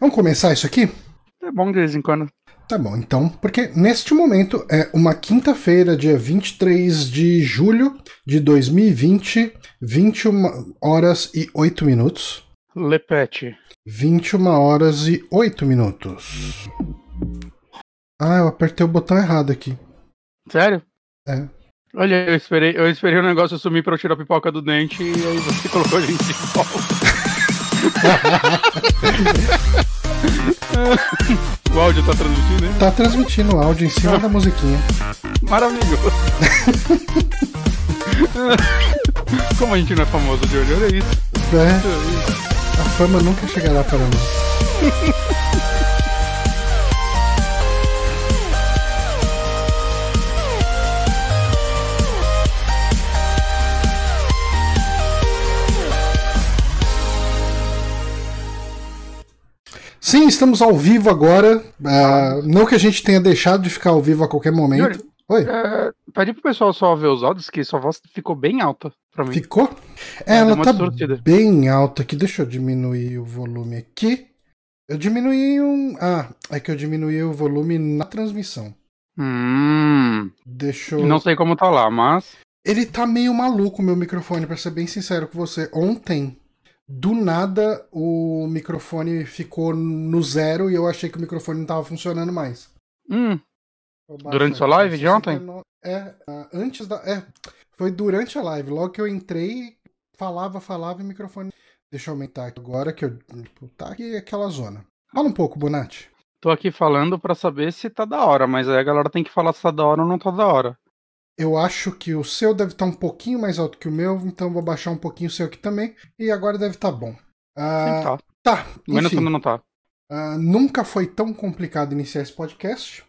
Vamos começar isso aqui? É bom de vez em quando. Tá bom, então, porque neste momento é uma quinta-feira, dia 23 de julho de 2020, 21 horas e 8 minutos. Lepete. 21 horas e 8 minutos. Ah, eu apertei o botão errado aqui. Sério? É. Olha, eu esperei, eu esperei o negócio sumir pra eu tirar a pipoca do dente e aí você colocou a gente de volta. o áudio tá transmitindo, hein? Tá transmitindo o áudio em cima da musiquinha. Maravilhoso. Como a gente não é famoso de olho, olha isso. É, a fama nunca chegará para nós. Sim, estamos ao vivo agora. Uh, não que a gente tenha deixado de ficar ao vivo a qualquer momento. Yuri, Oi. É, pedi pro pessoal só ver os áudios, que sua voz ficou bem alta pra mim. Ficou? É, ela tá distorcida. bem alta aqui. Deixa eu diminuir o volume aqui. Eu diminuí um. Ah, é que eu diminuí o volume na transmissão. Hum, Deixa eu. não sei como tá lá, mas. Ele tá meio maluco, meu microfone, pra ser bem sincero com você. Ontem, do nada, o microfone ficou no zero e eu achei que o microfone não tava funcionando mais. Hum, Durante sua live de ontem? 69 É, ah, antes da. É, foi durante a live. Logo que eu entrei, falava, falava e o microfone. Deixa eu aumentar aqui agora que eu. Tá aqui aquela zona. Fala um pouco, Bonatti. tô aqui falando pra saber se tá da hora, mas aí a galera tem que falar se tá da hora ou não tá da hora. Eu acho que o seu deve estar um pouquinho mais alto que o meu, então vou baixar um pouquinho o seu aqui também. E agora deve estar bom. Sim, Ah, tá. tá, no enfim. fundo não tá. Ah, nunca foi tão complicado iniciar esse podcast,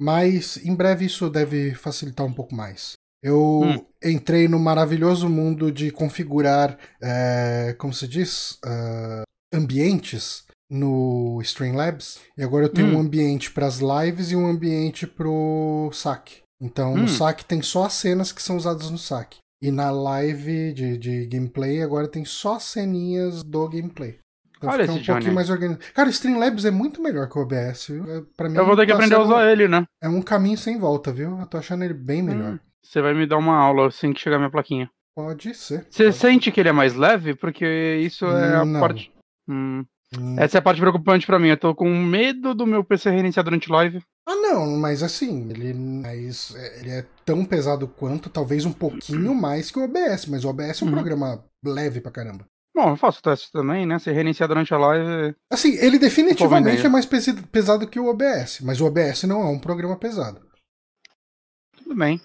mas em breve isso deve facilitar um pouco mais. Eu Hum. entrei no maravilhoso mundo de configurar, eh, como se diz, ah, ambientes no Streamlabs. E agora eu tenho Hum. um ambiente para as lives e um ambiente pro saque. Então Hum. no saque tem só as cenas que são usadas no saque. E na live de, de gameplay agora tem só as ceninhas do gameplay. Então Olha fica um Johnny. pouquinho mais organizado. Cara, o Streamlabs é muito melhor que o OBS, viu? É, Pra mim, Eu vou ter que tá aprender a usar ele, né? É um caminho sem volta, viu? Eu tô achando ele bem melhor. Hum, Você vai me dar uma aula assim que chegar minha plaquinha. Pode ser. Você Pode- sente que ele é mais leve? Porque isso é a Não. parte. Hum, Hum. Essa é a parte preocupante pra mim. Eu tô com medo do meu PC reiniciar durante live. Ah, não, mas assim, ele, mas, é, ele é tão pesado quanto, talvez um pouquinho mais que o OBS, mas o OBS é um Uhum. programa leve pra caramba. Bom, eu faço teste também, né? Se reiniciar durante a live. Assim, ele definitivamente é mais pesado que o OBS, mas o OBS não é um programa pesado. Tudo bem.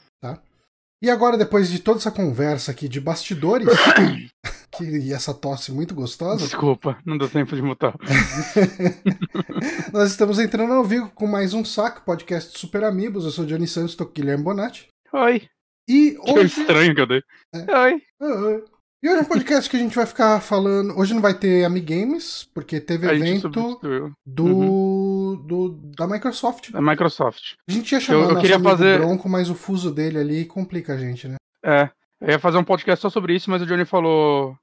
E agora, depois de toda essa conversa aqui de bastidores, que, e essa tosse muito gostosa, Desculpa, não deu tempo de mutar. nós estamos entrando ao vivo com mais um saco, podcast Super Amigos. Eu sou o Johnny Santos, estou com o Guilherme Bonatti. Oi. E Que hoje. estranho que eu dei. É. Oi. Ah. E hoje é um podcast que a gente vai ficar falando. Hoje não vai ter Amigames, porque teve A evento do, Uhum. do da Microsoft. É Microsoft. A gente ia chamar Eu- queria fazer- Bronco, mas o fuso dele ali complica a gente, né? É. Eu ia fazer um podcast só sobre isso, mas o Johnny falou.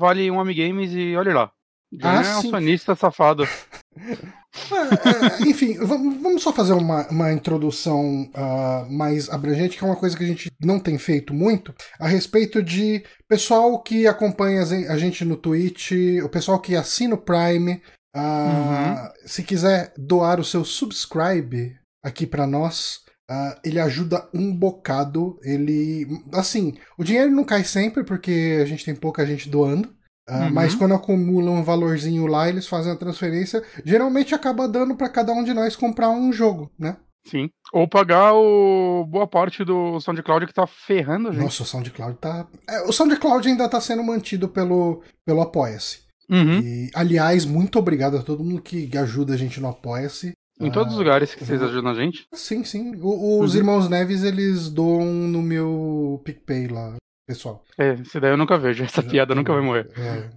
Vale um Amigames e olha lá. Johnny Ah, é sim. safado. Ah, é, enfim, vamos, só fazer uma, uma introdução ah, mais abrangente, que é uma coisa que a gente não tem feito muito, a respeito de pessoal que acompanha a gente no Twitch, o pessoal que assina o Prime. ah, Se quiser doar o seu subscribe aqui pra nós, ah, ele ajuda um bocado. Ele. Assim, o dinheiro não cai sempre, porque a gente tem pouca gente doando. Ah, Uhum. Mas quando acumula um valorzinho lá, eles fazem a transferência. Geralmente acaba dando pra cada um de nós comprar um jogo, né? Sim. Ou pagar o boa parte do SoundCloud que tá ferrando a gente. Nossa, o SoundCloud tá. É, o SoundCloud ainda tá sendo mantido pelo, pelo Apoia-se. Uhum. E, aliás, muito obrigado a todo mundo que ajuda a gente no Apoia-se. Em todos os lugares que vocês ajudam a gente. Sim, sim. O- os Uhum. irmãos Neves, eles doam no meu PicPay lá, pessoal. É, esse daí eu nunca vejo. Essa piada nunca vai morrer. É.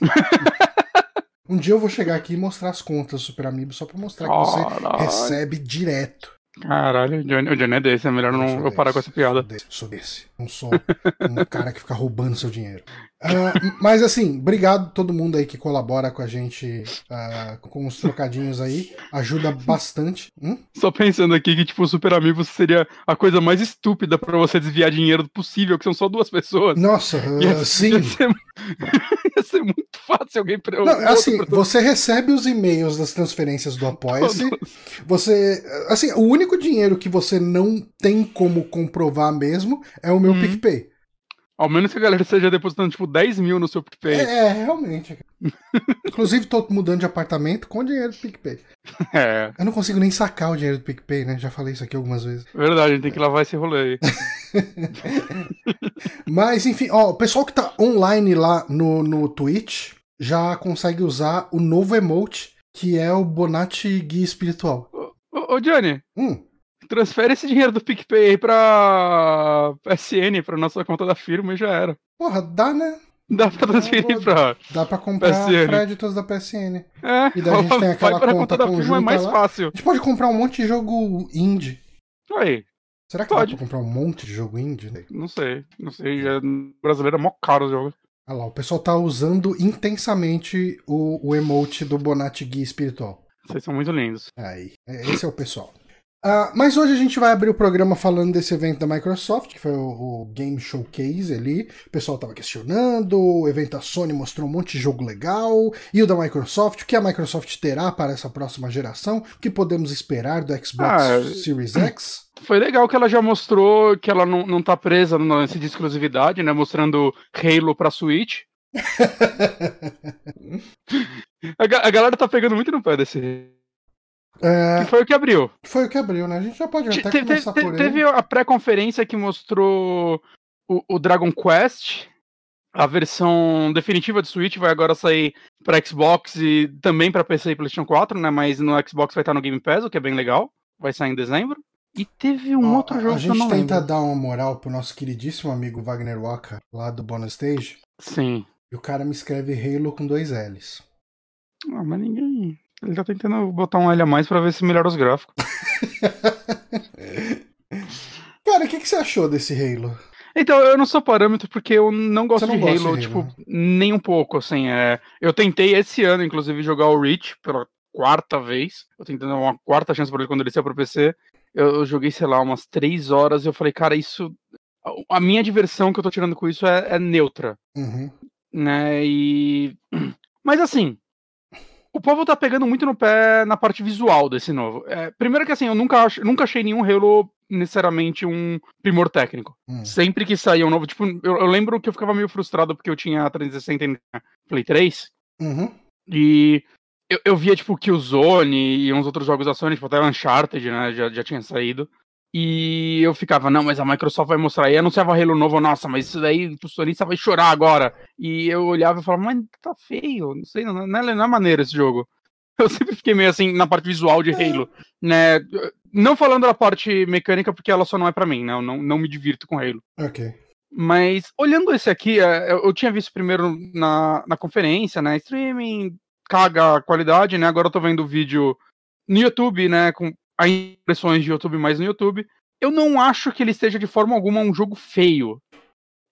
um dia eu vou chegar aqui e mostrar as contas do Super Amiibo só pra mostrar que você Caralho. recebe direto. Caralho, o Johnny, o Johnny é desse. É melhor Eu não eu parar com desse, essa piada. Sou desse, sou desse. Não sou um cara que fica roubando seu dinheiro. Uh, mas assim, obrigado a todo mundo aí que colabora com a gente uh, com os trocadinhos aí. Ajuda bastante. Hum? Só pensando aqui que, tipo, o Super Amigos seria a coisa mais estúpida para você desviar dinheiro possível, que são só duas pessoas. Nossa, uh, ia, sim. Ia ser, ia ser, muito fácil alguém pra, Não, assim, você recebe os e-mails das transferências do Apoia-se. Você. Assim, o único dinheiro que você não tem como comprovar mesmo é o meu hum. PicPay. Ao menos que a galera esteja depositando, tipo, 10 mil no seu PicPay. É, é realmente. Inclusive, tô mudando de apartamento com dinheiro do PicPay. É. Eu não consigo nem sacar o dinheiro do PicPay, né? Já falei isso aqui algumas vezes. Verdade, a gente tem que lavar esse rolê aí. Mas, enfim, ó, o pessoal que tá online lá no, no Twitch já consegue usar o novo emote, que é o Bonatti Guia Espiritual. Ô, ô, ô Johnny. Hum. Transfere esse dinheiro do PicPay aí pra SN, pra nossa conta da firma e já era. Porra, dá, né? Dá pra transferir pra. Dá pra comprar PSN. créditos da PSN. É, e daí a gente tem aquela conta, conta da conjunta. Firma é mais lá. fácil. A gente pode comprar um monte de jogo indie. Aí. Será que pode. dá pra comprar um monte de jogo indie? Não sei. Não sei. É, brasileiro é mó caro o jogo. Olha lá, o pessoal tá usando intensamente o, o emote do Bonatti Guia Espiritual. Vocês são muito lindos. Aí. É, esse é o pessoal. Uh, mas hoje a gente vai abrir o programa falando desse evento da Microsoft, que foi o, o Game Showcase ali. O pessoal estava questionando, o evento da Sony mostrou um monte de jogo legal. E o da Microsoft, o que a Microsoft terá para essa próxima geração? O que podemos esperar do Xbox ah, Series X? Foi legal que ela já mostrou que ela não, não tá presa no lance de exclusividade, né? Mostrando Halo pra Switch. a, a galera tá pegando muito no pé desse é, que foi o que abriu. Foi o que abriu, né? A gente já pode até te, começar te, por Teve ele. a pré-conferência que mostrou o, o, Dragon Quest. A versão definitiva de Switch vai agora sair para Xbox e também para PC e PlayStation 4, né? Mas no Xbox vai estar no Game Pass, o que é bem legal. Vai sair em dezembro. E teve um Ó, outro jogo A gente tenta lembro. dar uma moral pro nosso queridíssimo amigo Wagner Waka, lá do Bonus Stage. Sim. E o cara me escreve Halo com dois L's. Ah, mas ninguém. Ele tá tentando botar um L a mais pra ver se melhora os gráficos. Cara, o que, que você achou desse Halo? Então, eu não sou parâmetro porque eu não gosto não de Halo, Halo, tipo, nem um pouco, assim. É... Eu tentei esse ano, inclusive, jogar o Reach pela quarta vez. Eu tentei dar uma quarta chance pra ele quando ele saiu pro PC. Eu, eu joguei, sei lá, umas três horas e eu falei, cara, isso. A minha diversão que eu tô tirando com isso é, é neutra. Uhum. Né? E. Mas assim, o povo tá pegando muito no pé na parte visual desse novo. É, primeiro que assim, eu nunca, nunca achei nenhum Halo necessariamente um primor técnico. Hum. Sempre que saía um novo, tipo, eu, eu, lembro que eu ficava meio frustrado porque eu tinha 360 e Play 3. Uhum. E eu, eu via, tipo, Killzone e uns outros jogos da Sony, tipo, até Uncharted, né, já, já tinha saído. E eu ficava, não, mas a Microsoft vai mostrar. E anunciava Halo novo, nossa, mas isso daí o sonista vai chorar agora. E eu olhava e falava, mas tá feio, não sei, não, não, é, não é maneiro esse jogo. Eu sempre fiquei meio assim na parte visual de é. Halo, né? Não falando da parte mecânica, porque ela só não é para mim, né? Eu não, não me divirto com Halo. Ok. Mas olhando esse aqui, é, eu tinha visto primeiro na, na conferência, né? Streaming, caga a qualidade, né? Agora eu tô vendo o vídeo no YouTube, né? Com impressões de YouTube mais no YouTube. Eu não acho que ele esteja de forma alguma um jogo feio.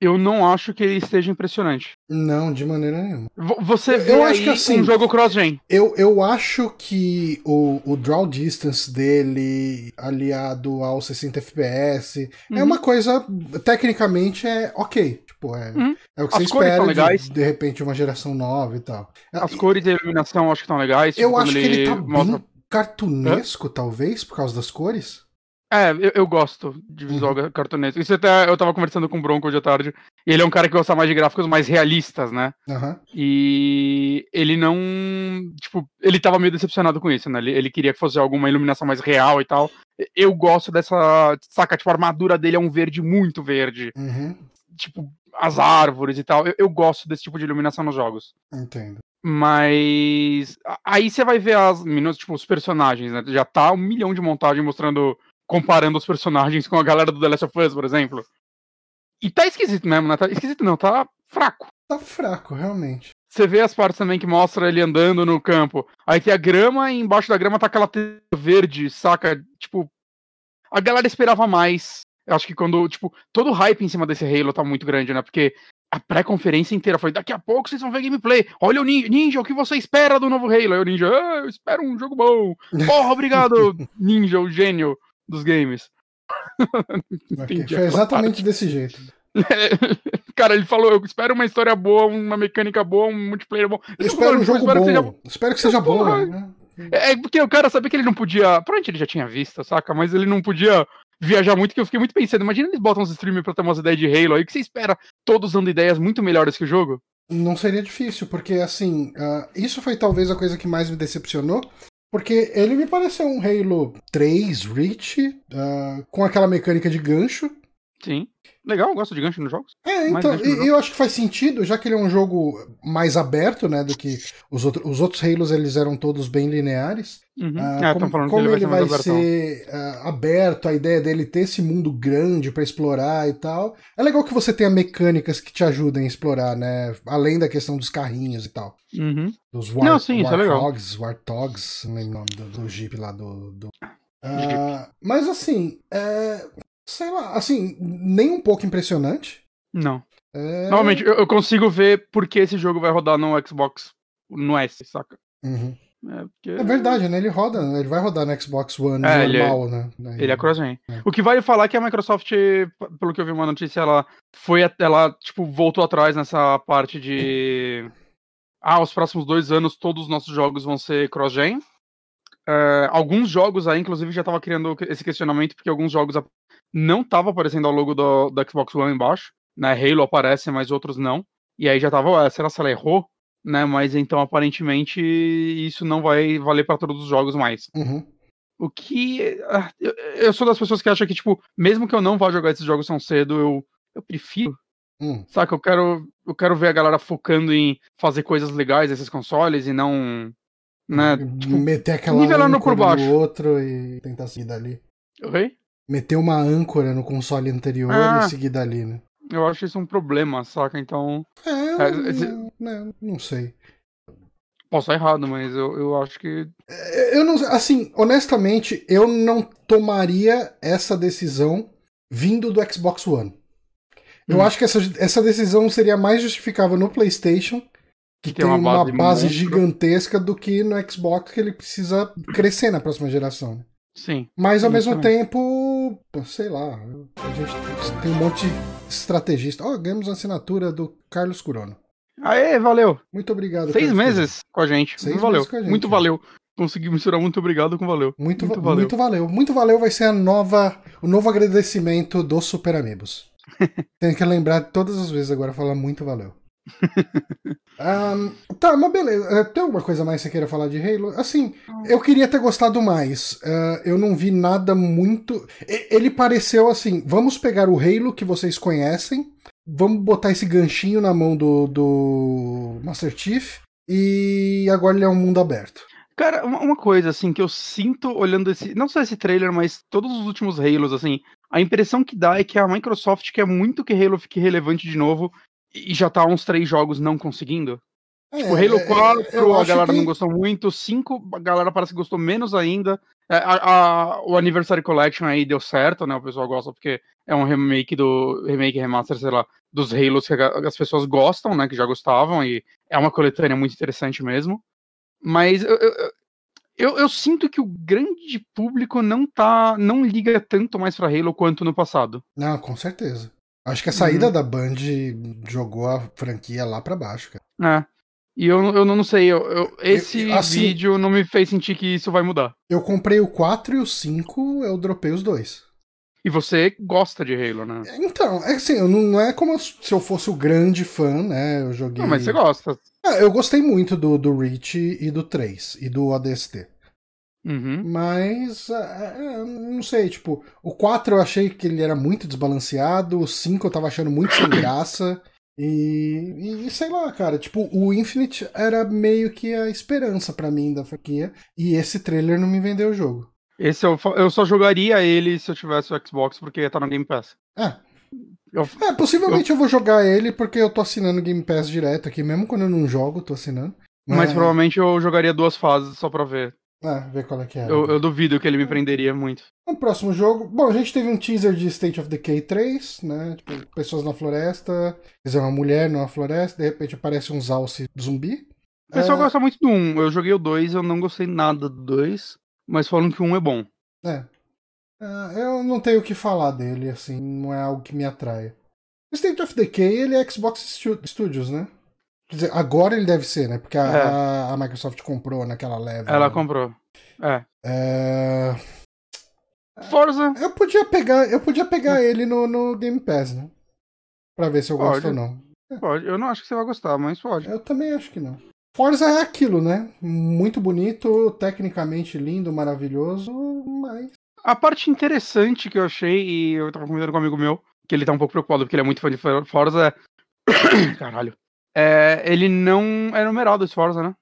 Eu não acho que ele esteja impressionante. Não, de maneira nenhuma. Você vê eu acho que, assim, um jogo cross-gen. Eu, eu acho que o, o draw distance dele, aliado ao 60 FPS, é uhum. é uma coisa, tecnicamente, é ok. Tipo, é, uhum. é o que As você espera de, de repente, uma geração nova e tal. As cores e a iluminação acho que estão legais. Eu tipo, acho que ele tá mostra... bem cartunesco, Hã? talvez, por causa das cores. É, eu, eu gosto de visual uhum. cartunesco. Isso até eu tava conversando com o Bronco hoje à tarde. E ele é um cara que gosta mais de gráficos mais realistas, né? Uhum. E ele não. Tipo, ele tava meio decepcionado com isso, né? Ele, ele queria que fosse alguma iluminação mais real e tal. Eu gosto dessa. Saca, tipo, a armadura dele é um verde muito verde. Uhum. Tipo, as árvores e tal. Eu, eu gosto desse tipo de iluminação nos jogos. Entendo. Mas aí você vai ver as tipo, os personagens, né? Já tá um milhão de montagem mostrando, comparando os personagens com a galera do The Last of Us, por exemplo. E tá esquisito mesmo, né? Tá esquisito não, tá fraco. Tá fraco, realmente. Você vê as partes também que mostra ele andando no campo. Aí tem a grama e embaixo da grama tá aquela verde, saca? Tipo, a galera esperava mais. Eu acho que quando, tipo, todo o hype em cima desse Halo tá muito grande, né? Porque a pré-conferência inteira foi: daqui a pouco vocês vão ver gameplay. Olha o Ninja, Ninja o que você espera do novo Halo? Aí o Ninja, ah, eu espero um jogo bom. Porra, obrigado, Ninja, o gênio dos games. Okay, foi exatamente desse jeito. Cara, ele falou: eu espero uma história boa, uma mecânica boa, um multiplayer bom. Eu espero um jogo espero bom. Que seja... Espero que seja bom, né? É porque o cara sabia que ele não podia. Provavelmente ele já tinha visto, saca? Mas ele não podia viajar muito, que eu fiquei muito pensando. Imagina eles botam uns streamers pra ter umas ideias de Halo aí, que você espera todos dando ideias muito melhores que o jogo? Não seria difícil, porque assim, uh, isso foi talvez a coisa que mais me decepcionou. Porque ele me pareceu um Halo 3 Reach, uh, com aquela mecânica de gancho. Sim. Legal, gosto de gancho nos jogos. É, então, e, eu acho que faz sentido, já que ele é um jogo mais aberto, né, do que os, outro, os outros Halos, eles eram todos bem lineares. Uhum. Uh, é, como, como ele vai, vai ser, uh, aberto, a ideia dele ter esse mundo grande para explorar e tal. É legal que você tenha mecânicas que te ajudem a explorar, né, além da questão dos carrinhos e tal. Uhum. Dos War, não, sim, Warthogs, é Warthogs, não lembro o nome do, do Jeep lá do... do... Uh, mas assim, é, sei lá, assim, nem um pouco impressionante. Não. É... Normalmente, eu, eu, consigo ver porque esse jogo vai rodar no Xbox no S, saca? Uhum. É, porque... é, verdade, né? Ele roda, ele vai rodar no Xbox One é, normal, ele é, né? Ele é cross-gen. É. O que vai falar é que a Microsoft, pelo que eu vi uma notícia, ela foi, ela, tipo, voltou atrás nessa parte de. Ah, os próximos dois anos todos os nossos jogos vão ser cross-gen. Uh, alguns jogos aí, inclusive, já tava criando esse questionamento, porque alguns jogos não tava aparecendo o logo do, do Xbox One embaixo, né? Halo aparece, mas outros não. E aí já tava, ué, será que ela errou? Né? Mas então aparentemente isso não vai valer para todos os jogos mais. Uhum. O que. Ah, eu, eu, sou das pessoas que acham que, tipo, mesmo que eu não vá jogar esses jogos tão cedo, eu, eu prefiro. Hum. Saca? Eu quero, eu quero ver a galera focando em fazer coisas legais nesses consoles e não. Né, tipo, meter aquela nivelando por baixo. no outro e tentar seguir dali. Oi? Meter uma âncora no console anterior ah, e seguir dali, né? Eu acho isso um problema, saca? Então. É, é esse... não, né, não sei. Posso estar errado, mas eu, eu acho que. É, eu não Assim, honestamente, eu não tomaria essa decisão vindo do Xbox One. Eu hum. acho que essa, essa decisão seria mais justificável no PlayStation, que, que tem, tem, uma base, uma base gigantesca, do que no Xbox, que ele precisa crescer na próxima geração. Sim. Mas ao mesmo também. Sei lá, a gente tem um monte de estrategista. Ó, oh, ganhamos a assinatura do Carlos Curono. Aê, valeu. Muito obrigado. Seis meses com a gente. Seis muito valeu. Gente, muito valeu. Consegui misturar muito obrigado com valeu. Muito, muito valeu. Muito valeu. Muito valeu vai ser a nova, o novo agradecimento dos Super Amigos. Tenho que lembrar todas as vezes agora falar muito valeu um, tá, mas beleza. É, tem alguma coisa mais que você queira falar de Halo? Assim, eu queria ter gostado mais. Uh, eu não vi nada muito. Ele pareceu assim: vamos pegar o Halo que vocês conhecem, vamos botar esse ganchinho na mão do, do Master Chief, e agora ele é um mundo aberto. Cara, uma coisa assim que eu sinto olhando esse, não só esse trailer, mas todos os últimos Halos assim, a impressão que dá é que a Microsoft quer muito que Halo fique relevante de novo e já tá uns três jogos não conseguindo. É, tipo, Halo 4, a galera que... não gostou muito. 5, a galera parece que gostou menos ainda. É, a, a, o Anniversary Collection aí deu certo, né? O pessoal gosta porque é um remake do. Remake, remaster, sei lá, dos Halos que as pessoas gostam, né? Que já gostavam. E é uma coletânea muito interessante mesmo. Mas eu, eu, eu, eu sinto que o grande público não tá. não liga tanto mais pra Halo quanto no passado. Não, com certeza. Acho que a saída uhum. da Band jogou a franquia lá para baixo, cara. É. E eu, eu não sei, eu, eu esse eu, assim, vídeo não me fez sentir que isso vai mudar. Eu comprei o 4 e o 5, eu dropei os dois. E você gosta de Halo, né? Então, é assim, não, não é como se eu fosse o grande fã, né? Eu joguei. Não, mas você gosta. É, eu gostei muito do, do Reach e do 3 e do ODST. Uhum. Mas, é, é, não sei, tipo, o 4 eu achei que ele era muito desbalanceado, o 5 eu tava achando muito sem graça. E, e sei lá, cara, tipo, o Infinite era meio que a esperança para mim da franquia. E esse trailer não me vendeu o jogo. Esse eu, eu só jogaria ele se eu tivesse o Xbox, porque tá no Game Pass. É. Eu, é, possivelmente eu... eu... vou jogar ele porque eu tô assinando Game Pass direto aqui, mesmo quando eu não jogo, tô assinando. Mas, mas provavelmente eu jogaria duas fases só pra ver Ah, ver qual é que é. Eu, eu duvido que ele me prenderia muito. O próximo jogo. Bom, a gente teve um teaser de State of Decay 3, né? Tipo, pessoas na floresta. Dizer, uma mulher numa floresta, de repente aparece um Zalce zumbi. O pessoal É. gosta muito do 1. Eu joguei o 2, eu não gostei nada do 2, mas falam que o 1 é bom. É. Ah, eu não tenho o que falar dele, assim, não é algo que me atrai. State of Decay, ele é Xbox Stu- Studios, né? Quer dizer, agora ele deve ser, né? Porque a, É. a- a Microsoft comprou naquela leve. Ela né? comprou. É. É, Forza. Eu podia pegar, eu podia pegar ele no, no Game Pass, né? Pra ver se eu gosto Pode. ou não. Pode. Eu não acho que você vai gostar, mas pode. Eu também acho que não. Forza é aquilo, né? Muito bonito, tecnicamente lindo, maravilhoso, mas. A parte interessante que eu achei, e eu tava comentando com um amigo meu, que ele tá um pouco preocupado porque ele é muito fã de For- Forza, é. Caralho. É, ele não é numerado esse Forza, né?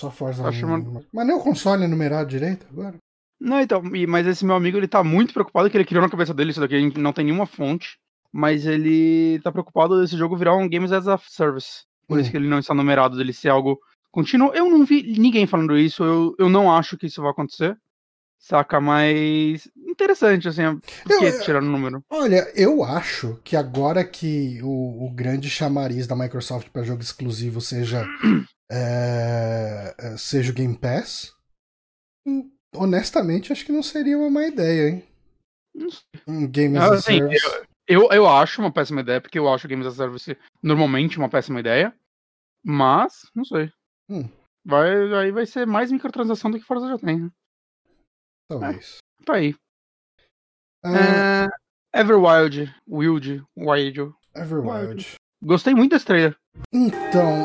Só Forza. Não- Mas nem o console é numerado direito agora? Não, então, mas esse meu amigo, ele tá muito preocupado que ele criou na cabeça dele isso daqui, a gente não tem nenhuma fonte, mas ele tá preocupado desse jogo virar um Games as a Service. Por isso Hum. que ele não está numerado, dele ser algo contínuo. Eu não vi ninguém falando isso, eu, eu não acho que isso vai acontecer. Saca, mas interessante, assim, por que Eu- tirar o número? Olha, eu acho que agora que o, o grande chamariz da Microsoft para jogo exclusivo seja, é, seja o Game Pass, hum, honestamente acho que não seria uma má ideia, hein? Um Game Ah, as a assim, Service. Eu, eu acho uma péssima ideia, porque eu acho Games as a Service normalmente uma péssima ideia, mas, não sei. Hum. Vai, aí vai ser mais microtransação do que Forza já tem, né? Talvez. Tá aí. Ah, É, Everwild, Wild, Wild. Everwild. Gostei muito desse trailer. Então,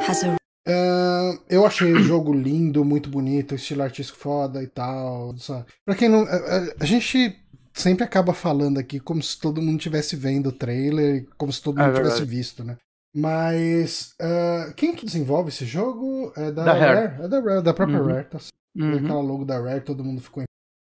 ah, eu achei o jogo lindo, muito bonito, estilo artístico foda e tal. Sabe? Pra quem não. A, a- a gente sempre acaba falando aqui como se todo mundo estivesse vendo o trailer, como se todo É mundo tivesse verdade. visto, né? Mas ah, quem que desenvolve esse jogo? É da, Da Rare. Rare. É da Rare, da própria Uhum. Rare, tá Uhum. aquela logo da Rare, todo mundo ficou.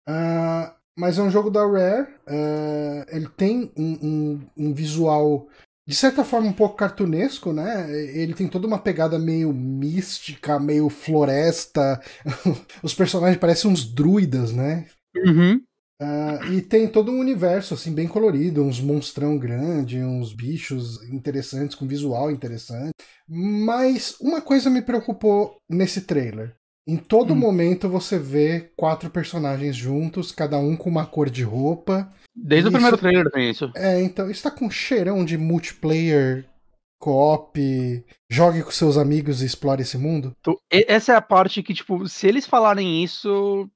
Ah, mas é um jogo da Rare. ah, ele tem um, um- um visual, de certa forma, um pouco cartunesco, né? Ele tem toda uma pegada meio mística, meio floresta. Os personagens parecem uns druidas, né? Uhum. Ah, e tem todo um universo assim bem colorido, uns monstrão grande, uns bichos interessantes com visual interessante. Mas uma coisa me preocupou nesse trailer. Em todo Hum. momento você vê quatro personagens juntos, cada um com uma cor de roupa. Desde Isso. o primeiro trailer tem isso. É, então está com cheirão de multiplayer, co-op, jogue com seus amigos e explore esse mundo. Essa é a parte que, tipo, se eles falarem isso,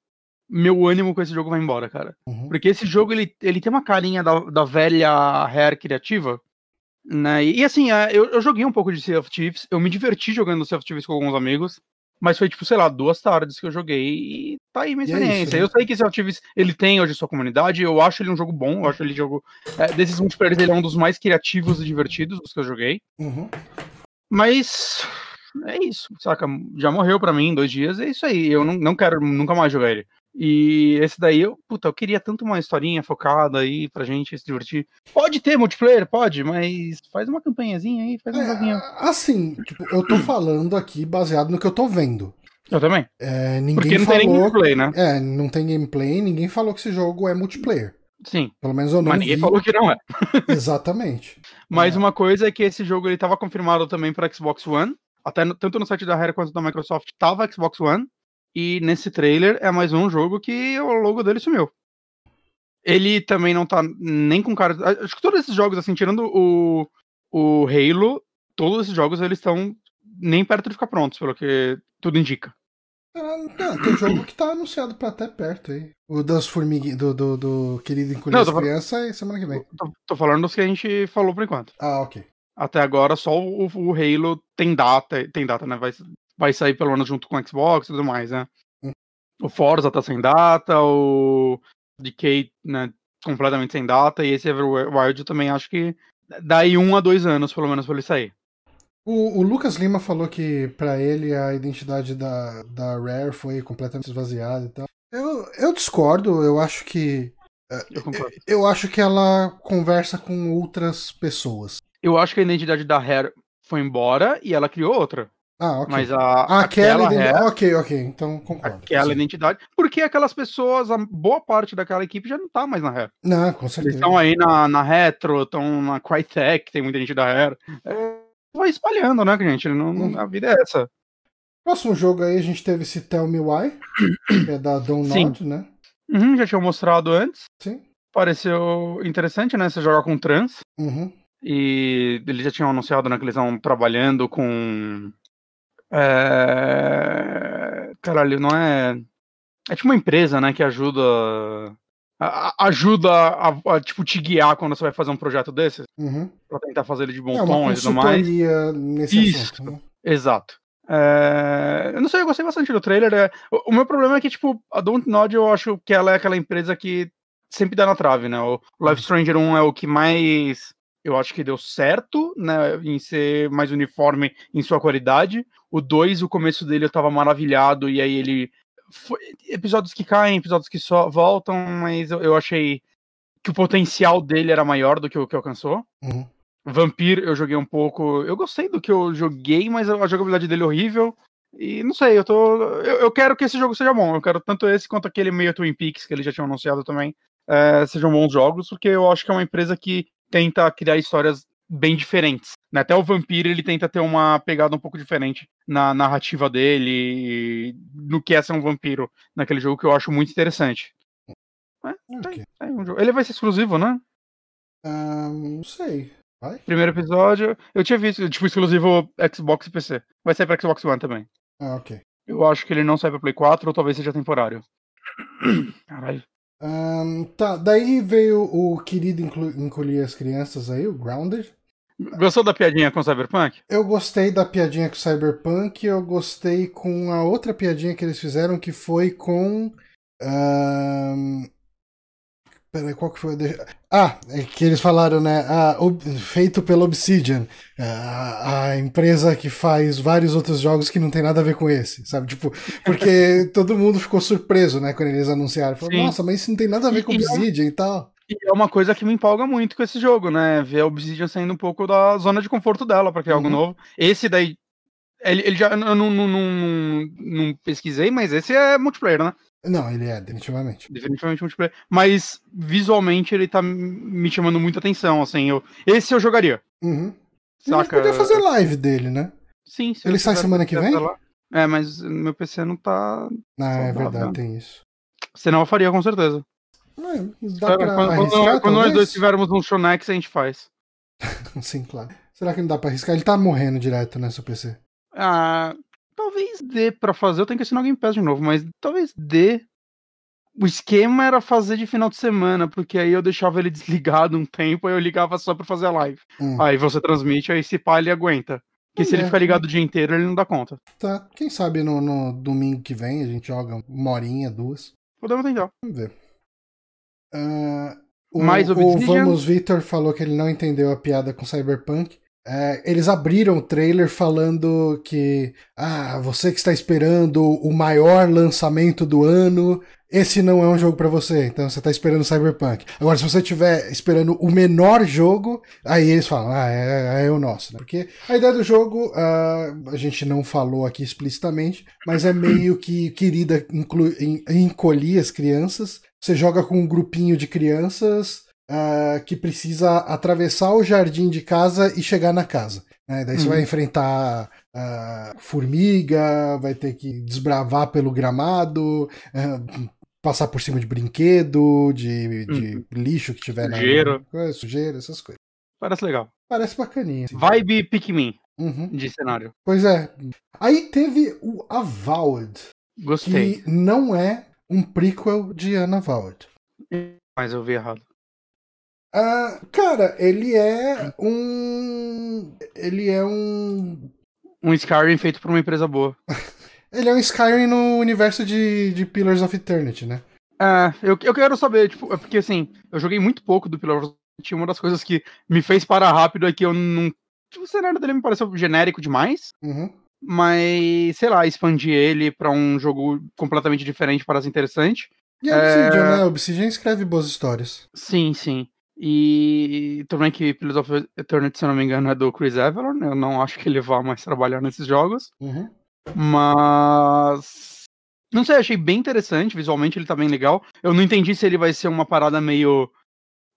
meu ânimo com esse jogo vai embora, cara. Uhum. Porque esse jogo, ele, ele tem uma carinha da, da velha Rare criativa. Né? E, e assim, é, eu, eu joguei um pouco de Sea of Thieves, eu me diverti jogando Sea of Thieves com alguns amigos, mas foi, tipo, sei lá, duas tardes que eu joguei e tá aí minha E é experiência. isso, né? Eu sei que of Thieves, ele tem hoje sua comunidade, eu acho ele um jogo bom, eu acho ele um jogo... é, desses multiplayers, ele é um dos mais criativos e divertidos dos que eu joguei. Uhum. Mas é isso, saca? Já morreu pra mim em dois dias, é isso aí. Eu não, não quero nunca mais jogar ele. E esse daí, eu, puta, eu queria tanto uma historinha focada aí pra gente se divertir. Pode ter multiplayer, pode, mas faz uma campanhazinha aí, faz um joguinho. É, assim, tipo, eu tô falando aqui baseado no que eu tô vendo. Eu também. É, ninguém Porque não tem falou. gameplay, né? É, não tem gameplay, ninguém falou que esse jogo é multiplayer. Sim. Pelo menos eu não Mas ninguém vi. falou que não é. Exatamente. Mas É. uma coisa é que esse jogo ele tava confirmado também para Xbox One. Até no- tanto no site da Rare quanto da Microsoft tava Xbox One. E nesse trailer é mais um jogo que o logo dele sumiu. Ele também não tá nem com cara. Acho que todos esses jogos, assim, tirando o, o Halo, todos esses jogos eles estão nem perto de ficar prontos, pelo que tudo indica. Ah, não, tem jogo que tá anunciado pra até perto aí. O das formiguinhas, do, do, do querido Encolher Não, as tô falando- Crianças é semana que vem. Tô, tô falando dos que a gente falou por enquanto. Ah, ok. Até agora só o, o Halo tem data, tem data, né? Vai, vai sair pelo menos junto com o Xbox e tudo mais, né? Hum. O Forza tá sem data, o Decay, né, completamente sem data, e esse Everwild eu também acho que daí um a dois anos, pelo menos, pra ele sair. O, o Lucas Lima falou que pra ele a identidade da, da Rare foi completamente esvaziada e tal. Eu, eu discordo, eu acho que. Eu concordo. Eu acho que ela conversa com outras pessoas. Eu acho que a identidade da Rare foi embora e ela criou outra. Ah, ok. Mas a, Ah, aquela, aquela identi- Rare, Ok, ok. Então concordo. aquela Sim. identidade, porque aquelas pessoas, a boa parte daquela equipe já não tá mais na Rare. Não, com Eles certeza. estão aí na, na Retro, estão na Crytek, tem muita gente da Rare. É, vai espalhando, né, gente? Não, não- Uhum. a vida é essa. Próximo jogo aí a gente teve esse Tell Me Why, que é da Download, né? Uhum, já tinha mostrado antes. Sim. Pareceu interessante, né? Você jogar com trans. Uhum. E eles já tinham anunciado né, que eles estão trabalhando com. É... Caralho, não é. É tipo uma empresa, né, que ajuda. a- Ajuda a, a, tipo, te guiar quando você vai fazer um projeto desses, Uhum. pra tentar fazer ele de bom É tom e tudo mais. nesse Isso. assunto. Né? Exato. É, Eu não sei, eu gostei bastante do trailer. é, O, o meu problema é que, tipo, a Dontnod eu acho que ela é aquela empresa que sempre dá na trave, né? O Life Stranger 1 é o que mais eu acho que deu certo, né? Em ser mais uniforme em sua qualidade. O 2, o começo dele eu tava maravilhado, e aí ele. Foi... Episódios que caem, episódios que só voltam, mas eu, eu achei que o potencial dele era maior do que o que alcançou. Uhum. Vampir eu joguei um pouco. Eu gostei do que eu joguei, mas a jogabilidade dele é horrível. E não sei, eu tô. Eu, eu quero que esse jogo seja bom. Eu quero tanto esse quanto aquele meio Twin Peaks que eles já tinham anunciado também. é, sejam bons jogos, porque eu acho que é uma empresa que tenta criar histórias bem diferentes. né? Até o Vampir ele tenta ter uma pegada um pouco diferente na narrativa dele, no que é ser um vampiro naquele jogo que eu acho muito interessante. Ok. É um jogo- Ele vai ser exclusivo, né? Ah, não sei. Vai? Primeiro episódio, eu tinha visto, tipo, exclusivo Xbox e PC. Vai sair pra Xbox One também. Ah, ok. Eu acho que ele não sai pra Play 4 ou talvez seja temporário. Caralho. Ahn, tá, daí veio o querido encolher as crianças aí, o Grounded. Gostou da piadinha com Cyberpunk? Eu gostei da piadinha com Cyberpunk, eu gostei com a outra piadinha que eles fizeram, que foi com. ahn, Peraí, qual que foi? Ah, é que eles falaram, né? ah, feito pela Obsidian, a, a empresa que faz vários outros jogos que não tem nada a ver com esse, sabe? Tipo, porque todo mundo ficou surpreso, né, quando eles anunciaram. Falou, Sim. nossa, mas isso não tem nada a ver com e- Obsidian e tal. E é uma coisa que me empolga muito com esse jogo, né? Ver a Obsidian saindo um pouco da zona de conforto dela pra criar algo Uhum. novo. Esse daí. Ele, ele já. Eu não, não, não, não- não pesquisei, mas esse é multiplayer, né? Não, ele é, definitivamente. Definitivamente multiplayer. Mas visualmente ele tá me chamando muita atenção, assim. Eu, esse eu jogaria. Uhum. Saca? podia fazer live dele, né? Sim, se Ele sai semana que vem? É, mas meu PC não tá. Ah, é verdade, tem isso. Senão eu faria, com certeza. É, dá pra quando, arriscar, quando- nós dois tivermos um Shonex, a gente faz. Sim, claro. Será que não dá pra arriscar? Ele tá morrendo direto nessa PC. Ah, talvez dê pra fazer. Eu tenho que assinar o Game Pass de novo, mas talvez dê. O esquema era fazer de final de semana, porque aí eu deixava ele desligado um tempo, aí eu ligava só pra fazer a live. Hum, Aí você transmite, aí se pá, ele aguenta. Porque se É. ele ficar ligado o dia inteiro, ele não dá conta. Tá. Quem sabe no, no domingo que vem a gente joga uma horinha, duas. Podemos tentar. Vamos ver. Ah, o, Mais o Obsidian? Vamos Victor falou que ele não entendeu a piada com Cyberpunk. É, eles abriram o trailer falando que ah, você que está esperando o maior lançamento do ano, esse não é um jogo para você, então você está esperando Cyberpunk. Agora, se você estiver esperando o menor jogo, aí eles falam, ah, é, é o nosso. Né? Porque a ideia do jogo, ah, a gente não falou aqui explicitamente, mas é meio que querida inclu- en- encolher as crianças. Você joga com um grupinho de crianças ah, que precisa atravessar o jardim de casa e chegar na casa. né? Daí você Uhum. vai enfrentar ah, formiga, vai ter que desbravar pelo gramado, ah, passar por cima de brinquedo, de, de lixo que tiver Sujeira. na é, sujeira, essas coisas. Parece legal. Parece bacaninha. assim. Vibe Pikmin Uhum. de cenário. Pois é. Aí teve o Avowed, Gostei. que não é um prequel de Unavowed. Mas eu vi errado. Ah, cara, ele é um. Ele é um. Um Skyrim feito por uma empresa boa. Ele é um Skyrim no universo de, de Pillars of Eternity, né? É, eu, eu quero saber, tipo, é porque assim, eu joguei muito pouco do Pillar of Eternity, Uma das coisas que me fez parar rápido é que eu não. Tipo, o cenário dele me pareceu genérico demais. Uhum. Mas, sei lá, expandir ele pra um jogo completamente diferente parece interessante. E a Obsidian, É. né? A Obsidian escreve boas histórias. Sim, sim. E também que Pillars of Eternity, se eu não me engano, é do Chris Avalon. Eu não acho que ele vá mais trabalhar nesses jogos. Uhum. Mas. Não sei, achei bem interessante. Visualmente ele tá bem legal. Eu não entendi se ele vai ser uma parada meio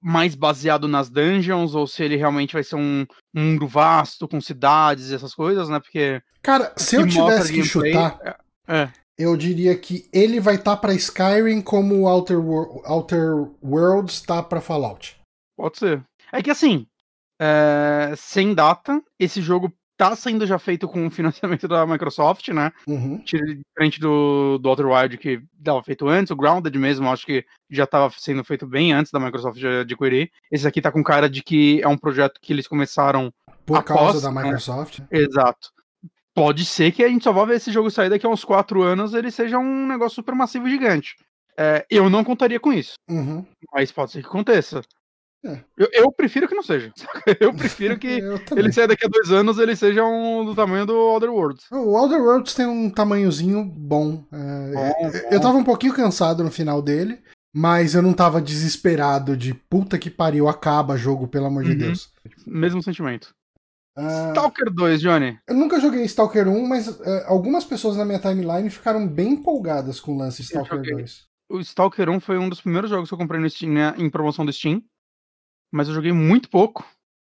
mais baseado nas dungeons ou se ele realmente vai ser um, um mundo vasto com cidades e essas coisas, né? Porque. Cara, se eu tivesse que chutar, é. eu diria que ele vai estar tá para Skyrim como o Outer, Wor Outer Worlds tá para Fallout. Pode ser. É que assim, é... sem data, esse jogo tá sendo já feito com o financiamento da Microsoft, né? Uhum. Diferente do, do Outer Wild que estava feito antes, o Grounded mesmo, acho que já estava sendo feito bem antes da Microsoft adquirir. Esse aqui tá com cara de que é um projeto que eles começaram por após, causa da né? Microsoft. Exato. Pode ser que a gente só vá ver esse jogo sair daqui a uns quatro anos ele seja um negócio super massivo e gigante. É, eu não contaria com isso, Uhum. mas pode ser que aconteça. É. Eu, eu prefiro que não seja. Eu prefiro que Eu ele saia daqui a dois anos ele seja um, do tamanho do Other Worlds. O Outer Worlds tem um tamanhozinho bom. É, Bom, eu- bom. Eu tava um pouquinho cansado no final dele, mas eu não tava desesperado de puta que pariu, acaba jogo, pelo amor de Uhum. Deus. Mesmo sentimento. Ah, Stalker 2, Johnny. eu nunca joguei Stalker 1, mas é, algumas pessoas na minha timeline ficaram bem empolgadas com o lance Stalker joguei. 2. O Stalker 1 foi um dos primeiros jogos que eu comprei no Steam, né, em promoção do Steam. Mas eu joguei muito pouco.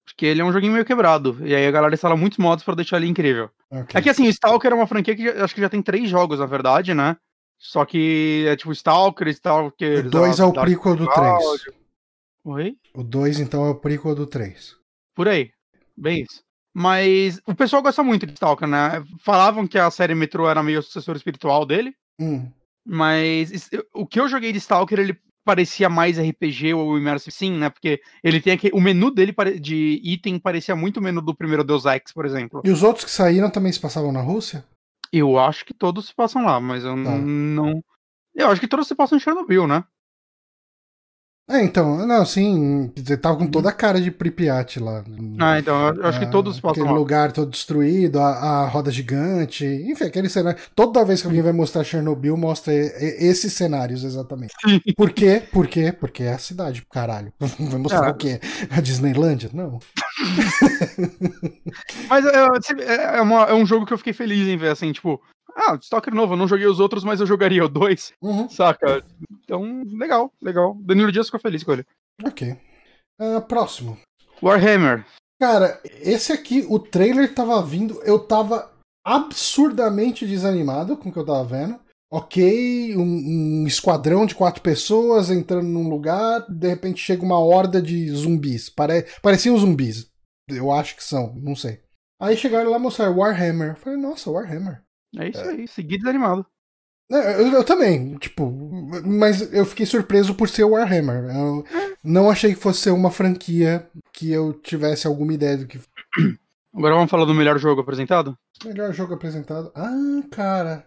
Porque ele é um joguinho meio quebrado. E aí a galera instala muitos mods pra deixar ele incrível. Ok. É que assim, o Stalker é uma franquia que já- acho que já tem três jogos, na verdade, né? Só que é tipo Stalker, Stalker. O 2 é o prequel do Cloud. 3. Oi? O 2, então, é o prequel do 3. Por aí. Bem isso. Mas o pessoal gosta muito de Stalker, né? Falavam que a série Metro era meio sucessor espiritual dele. Hum. Mas o que eu joguei de Stalker, ele parecia mais RPG ou Immersive Sim, né? Porque ele tem aquele. O menu dele de item parecia muito o menu do primeiro Deus Ex, por exemplo. E os outros que saíram também se passavam na Rússia? Eu acho que todos se passam lá, mas eu Tá. não. Eu acho que todos se passam em Chernobyl, né? É, então, não, sim, dizer, tava com toda a cara de Pripyat lá. Ah, então eu acho que todos se passam Aquele lugar todo destruído, a, a roda gigante, enfim, aquele cenário. Toda vez que alguém vai mostrar Chernobyl, mostra esses cenários, exatamente. Por quê? Por quê? Porque é a cidade, caralho. Vai mostrar Ah. o quê? A Disneylândia? Não. Mas é, é, é uma- é um jogo que eu fiquei feliz em ver, assim, tipo, ah, Stalker novo, eu não joguei os outros, mas eu jogaria o 2, Uhum, saca? Então, legal, legal. Danilo Dias ficou feliz com ele. ok. Ah, próximo. Warhammer. Cara, esse aqui, o trailer tava vindo, eu tava absurdamente desanimado com o que eu tava vendo. Ok, um, um esquadrão de quatro pessoas entrando num lugar, de repente chega uma horda de zumbis. Pare... Pareciam zumbis. Eu acho que são, não sei. Aí chegaram lá mostraram Warhammer. Eu falei, nossa, Warhammer. É isso aí, seguir desanimado. É, Eu, eu também, tipo, mas eu fiquei surpreso por ser Warhammer. Eu não achei que fosse ser uma franquia que eu tivesse alguma ideia do que Agora vamos falar do melhor jogo apresentado? Melhor jogo apresentado. Ah, cara.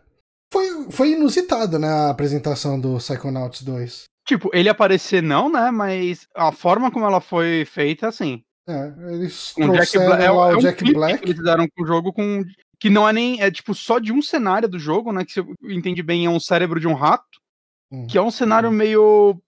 Foi, foi inusitado, né, a apresentação do Psychonauts 2. Tipo, ele aparecer não, né? Mas a forma como ela foi feita, assim. É, eles Com Jack trouxeram Bla- é, lá é o um Jack Black. eles fizeram com o jogo com. Que não é nem. É tipo só de um cenário do jogo, né? Que se eu entendi bem, é um cérebro de um rato. Hum. Que é um cenário meio.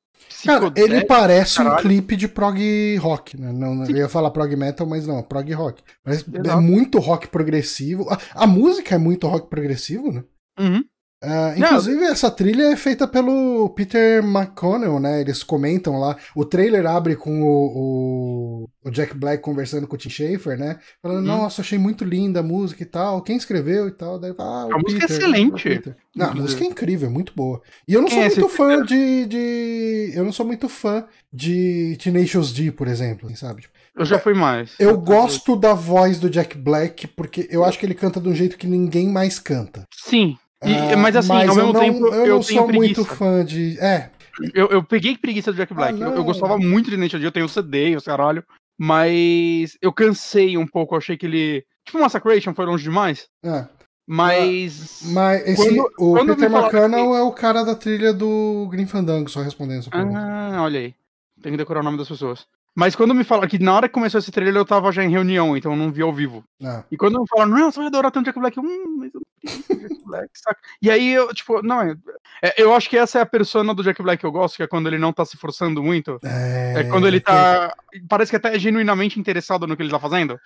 Cara, psicodélico. ele parece um caralho. clipe de prog rock, né? Não, eu ia falar prog metal, mas não, prog rock. Parece, é Exato. muito rock progressivo. A, a música é muito rock progressivo, né? Uhum. Não. inclusive, essa trilha é feita pelo Peter McConnell, né? Eles comentam lá. O trailer abre com o, o, o Jack Black conversando com o Tim Schafer, né? Falando, Uhum. nossa, achei muito linda a música e tal. Quem escreveu e tal? Daí, ah, A música é Peter, excelente, Peter. Não, a música é incrível, é muito boa. E eu não sou é muito fã de, de. Eu não sou muito fã de Tenacious D, por exemplo, sabe? Tipo, Eu já fui mais. Eu gosto da voz do Jack Black, porque eu acho que ele canta de um jeito que ninguém mais canta. Sim. E- Ah, mas assim, ao eu mesmo não, tempo, eu, eu, não sou preguiça. muito fã de. É, Eu, eu peguei preguiça do Jack Black. eu, não. eu gostava muito de Nature D, eu tenho o CD, os caralho. Mas eu cansei um pouco, eu achei que ele. Tipo, Massacration foi longe demais. é. Mas. Mas esse, Quando- o quando Peter McConnell é o cara da trilha do Green Fandango, só respondendo essa pergunta. Ah, olha aí. Tem que decorar o nome das pessoas. Mas quando me falaram que na hora que começou esse trailer eu tava já em reunião, então eu não vi ao vivo. Ah. E quando me falaram, não, você vai adorar tanto Jack Black, eu, hum, mas eu Jack Black, saca? E aí, eu, tipo, não, é, é, eu acho que essa é a persona do Jack Black que eu gosto, que é quando ele não tá se forçando muito. É, é quando ele tá. Parece que até é genuinamente interessado no que ele tá fazendo.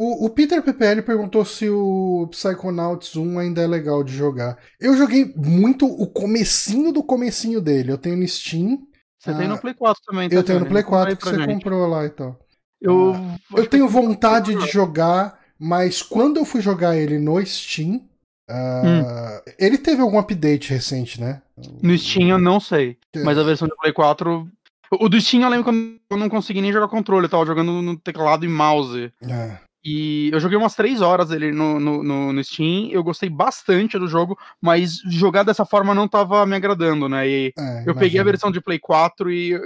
O, o, Peter PPL perguntou se o Psychonauts 1 ainda é legal de jogar. Eu joguei muito o comecinho do comecinho dele. Eu tenho no Steam. Você ah, tem no ah, Play 4 também, tá Eu tenho no Play 4 que você gente. comprou lá e tal. Eu, ah, eu tenho vontade de jogar, mas quando eu fui jogar ele no Steam, uh, hum. ele teve algum update recente, né? No Steam eu não sei, mas a versão do Play 4 o do Steam eu lembro que eu não consegui nem jogar controle, eu tava jogando no teclado e mouse. É. E eu joguei umas três horas ele no, no, no, no, Steam, eu gostei bastante do jogo, mas jogar dessa forma não tava me agradando, né? E é, eu peguei a versão de Play 4 e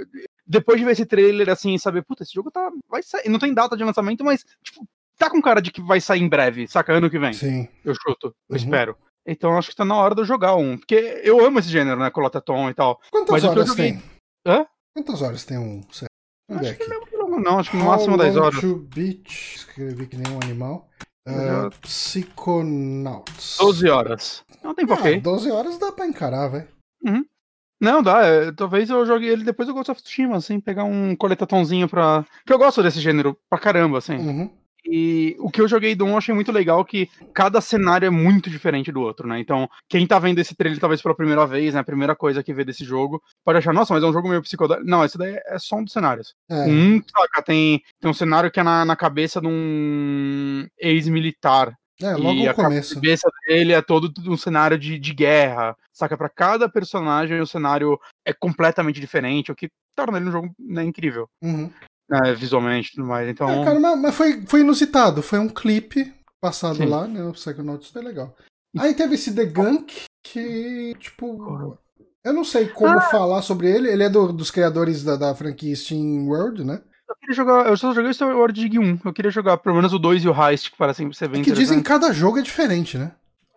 depois de ver esse trailer assim, saber, puta, esse jogo tá. Vai sair. Não tem data de lançamento, mas, tipo, tá com cara de que vai sair em breve, saca? Ano que vem. Sim. Eu chuto, eu uhum. espero. Então acho que tá na hora de eu jogar um. Porque eu amo esse gênero, né? Coloteton e tal. Quantas mas horas tem? Hã? Quantas horas tem um? Acho que não é muito longo, não. Acho que no máximo 10 horas. To beach, escrevi que nem um animal. Uh, Psychonauts. 12 horas. Não tem porquê. Ah, 12 horas dá pra encarar, velho. Uhum. Não, dá. É, talvez eu jogue ele depois do Ghost of Tsushima, assim, pegar um coletatonzinho pra. Que eu gosto desse gênero pra caramba, assim. Uhum. E o que eu joguei do 1 eu achei muito legal que cada cenário é muito diferente do outro, né? Então, quem tá vendo esse trailer talvez pela primeira vez, né? A primeira coisa que vê desse jogo, pode achar, nossa, mas é um jogo meio psicodélico. Não, esse daí é só um dos cenários. É. Um, saca, tem, tem um cenário que é na, na cabeça de um ex-militar. É, logo e a começo. cabeça dele é todo um cenário de, de guerra. Saca, para cada personagem o cenário é completamente diferente, o que torna ele um jogo né, incrível. Uhum né, visualmente e tudo mais. Então... É, cara, mas, foi, foi inusitado. Foi um clipe passado Sim. lá, né? O Psychonauts foi legal. Aí teve esse The Gunk, que, tipo. Eu não sei como ah. falar sobre ele. Ele é do, dos criadores da, da franquia Steam World, né? Eu queria jogar. Eu só joguei o Star Wars Dig 1. Eu queria jogar pelo menos o 2 e o Heist, que parecem ser bem é que dizem que cada jogo é diferente, né?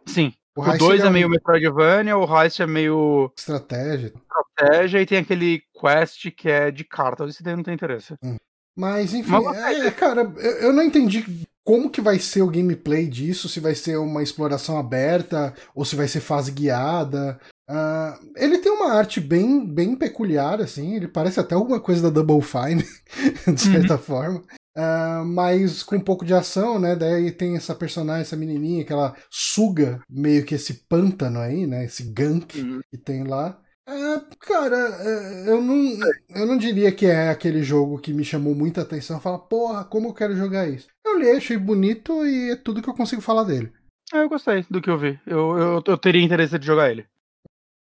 Sim. O 2 é, é, meio. Metroidvania, o Heist é meio. Estratégia. Estratégia e tem aquele quest que é de cartas. Esse daí não tem interesse. Hum. Mas, enfim, Mas, é, cara, eu, não entendi como que vai ser o gameplay disso, se vai ser uma exploração aberta ou se vai ser fase guiada. Uh, ele tem uma arte bem, bem peculiar, assim, ele parece até alguma coisa da Double Fine, de certa uhum. forma. Uh, mas com um pouco de ação, né? Daí tem essa personagem, essa menininha que ela suga meio que esse pântano aí, né? Esse gunk uhum. que tem lá. É, cara, é, eu não, eu não diria que é aquele jogo que me chamou muita atenção. Fala, porra, como eu quero jogar isso? Eu li, achei bonito e é tudo que eu consigo falar dele. Ah, eu gostei do que eu vi. Eu, eu, eu teria interesse de jogar ele.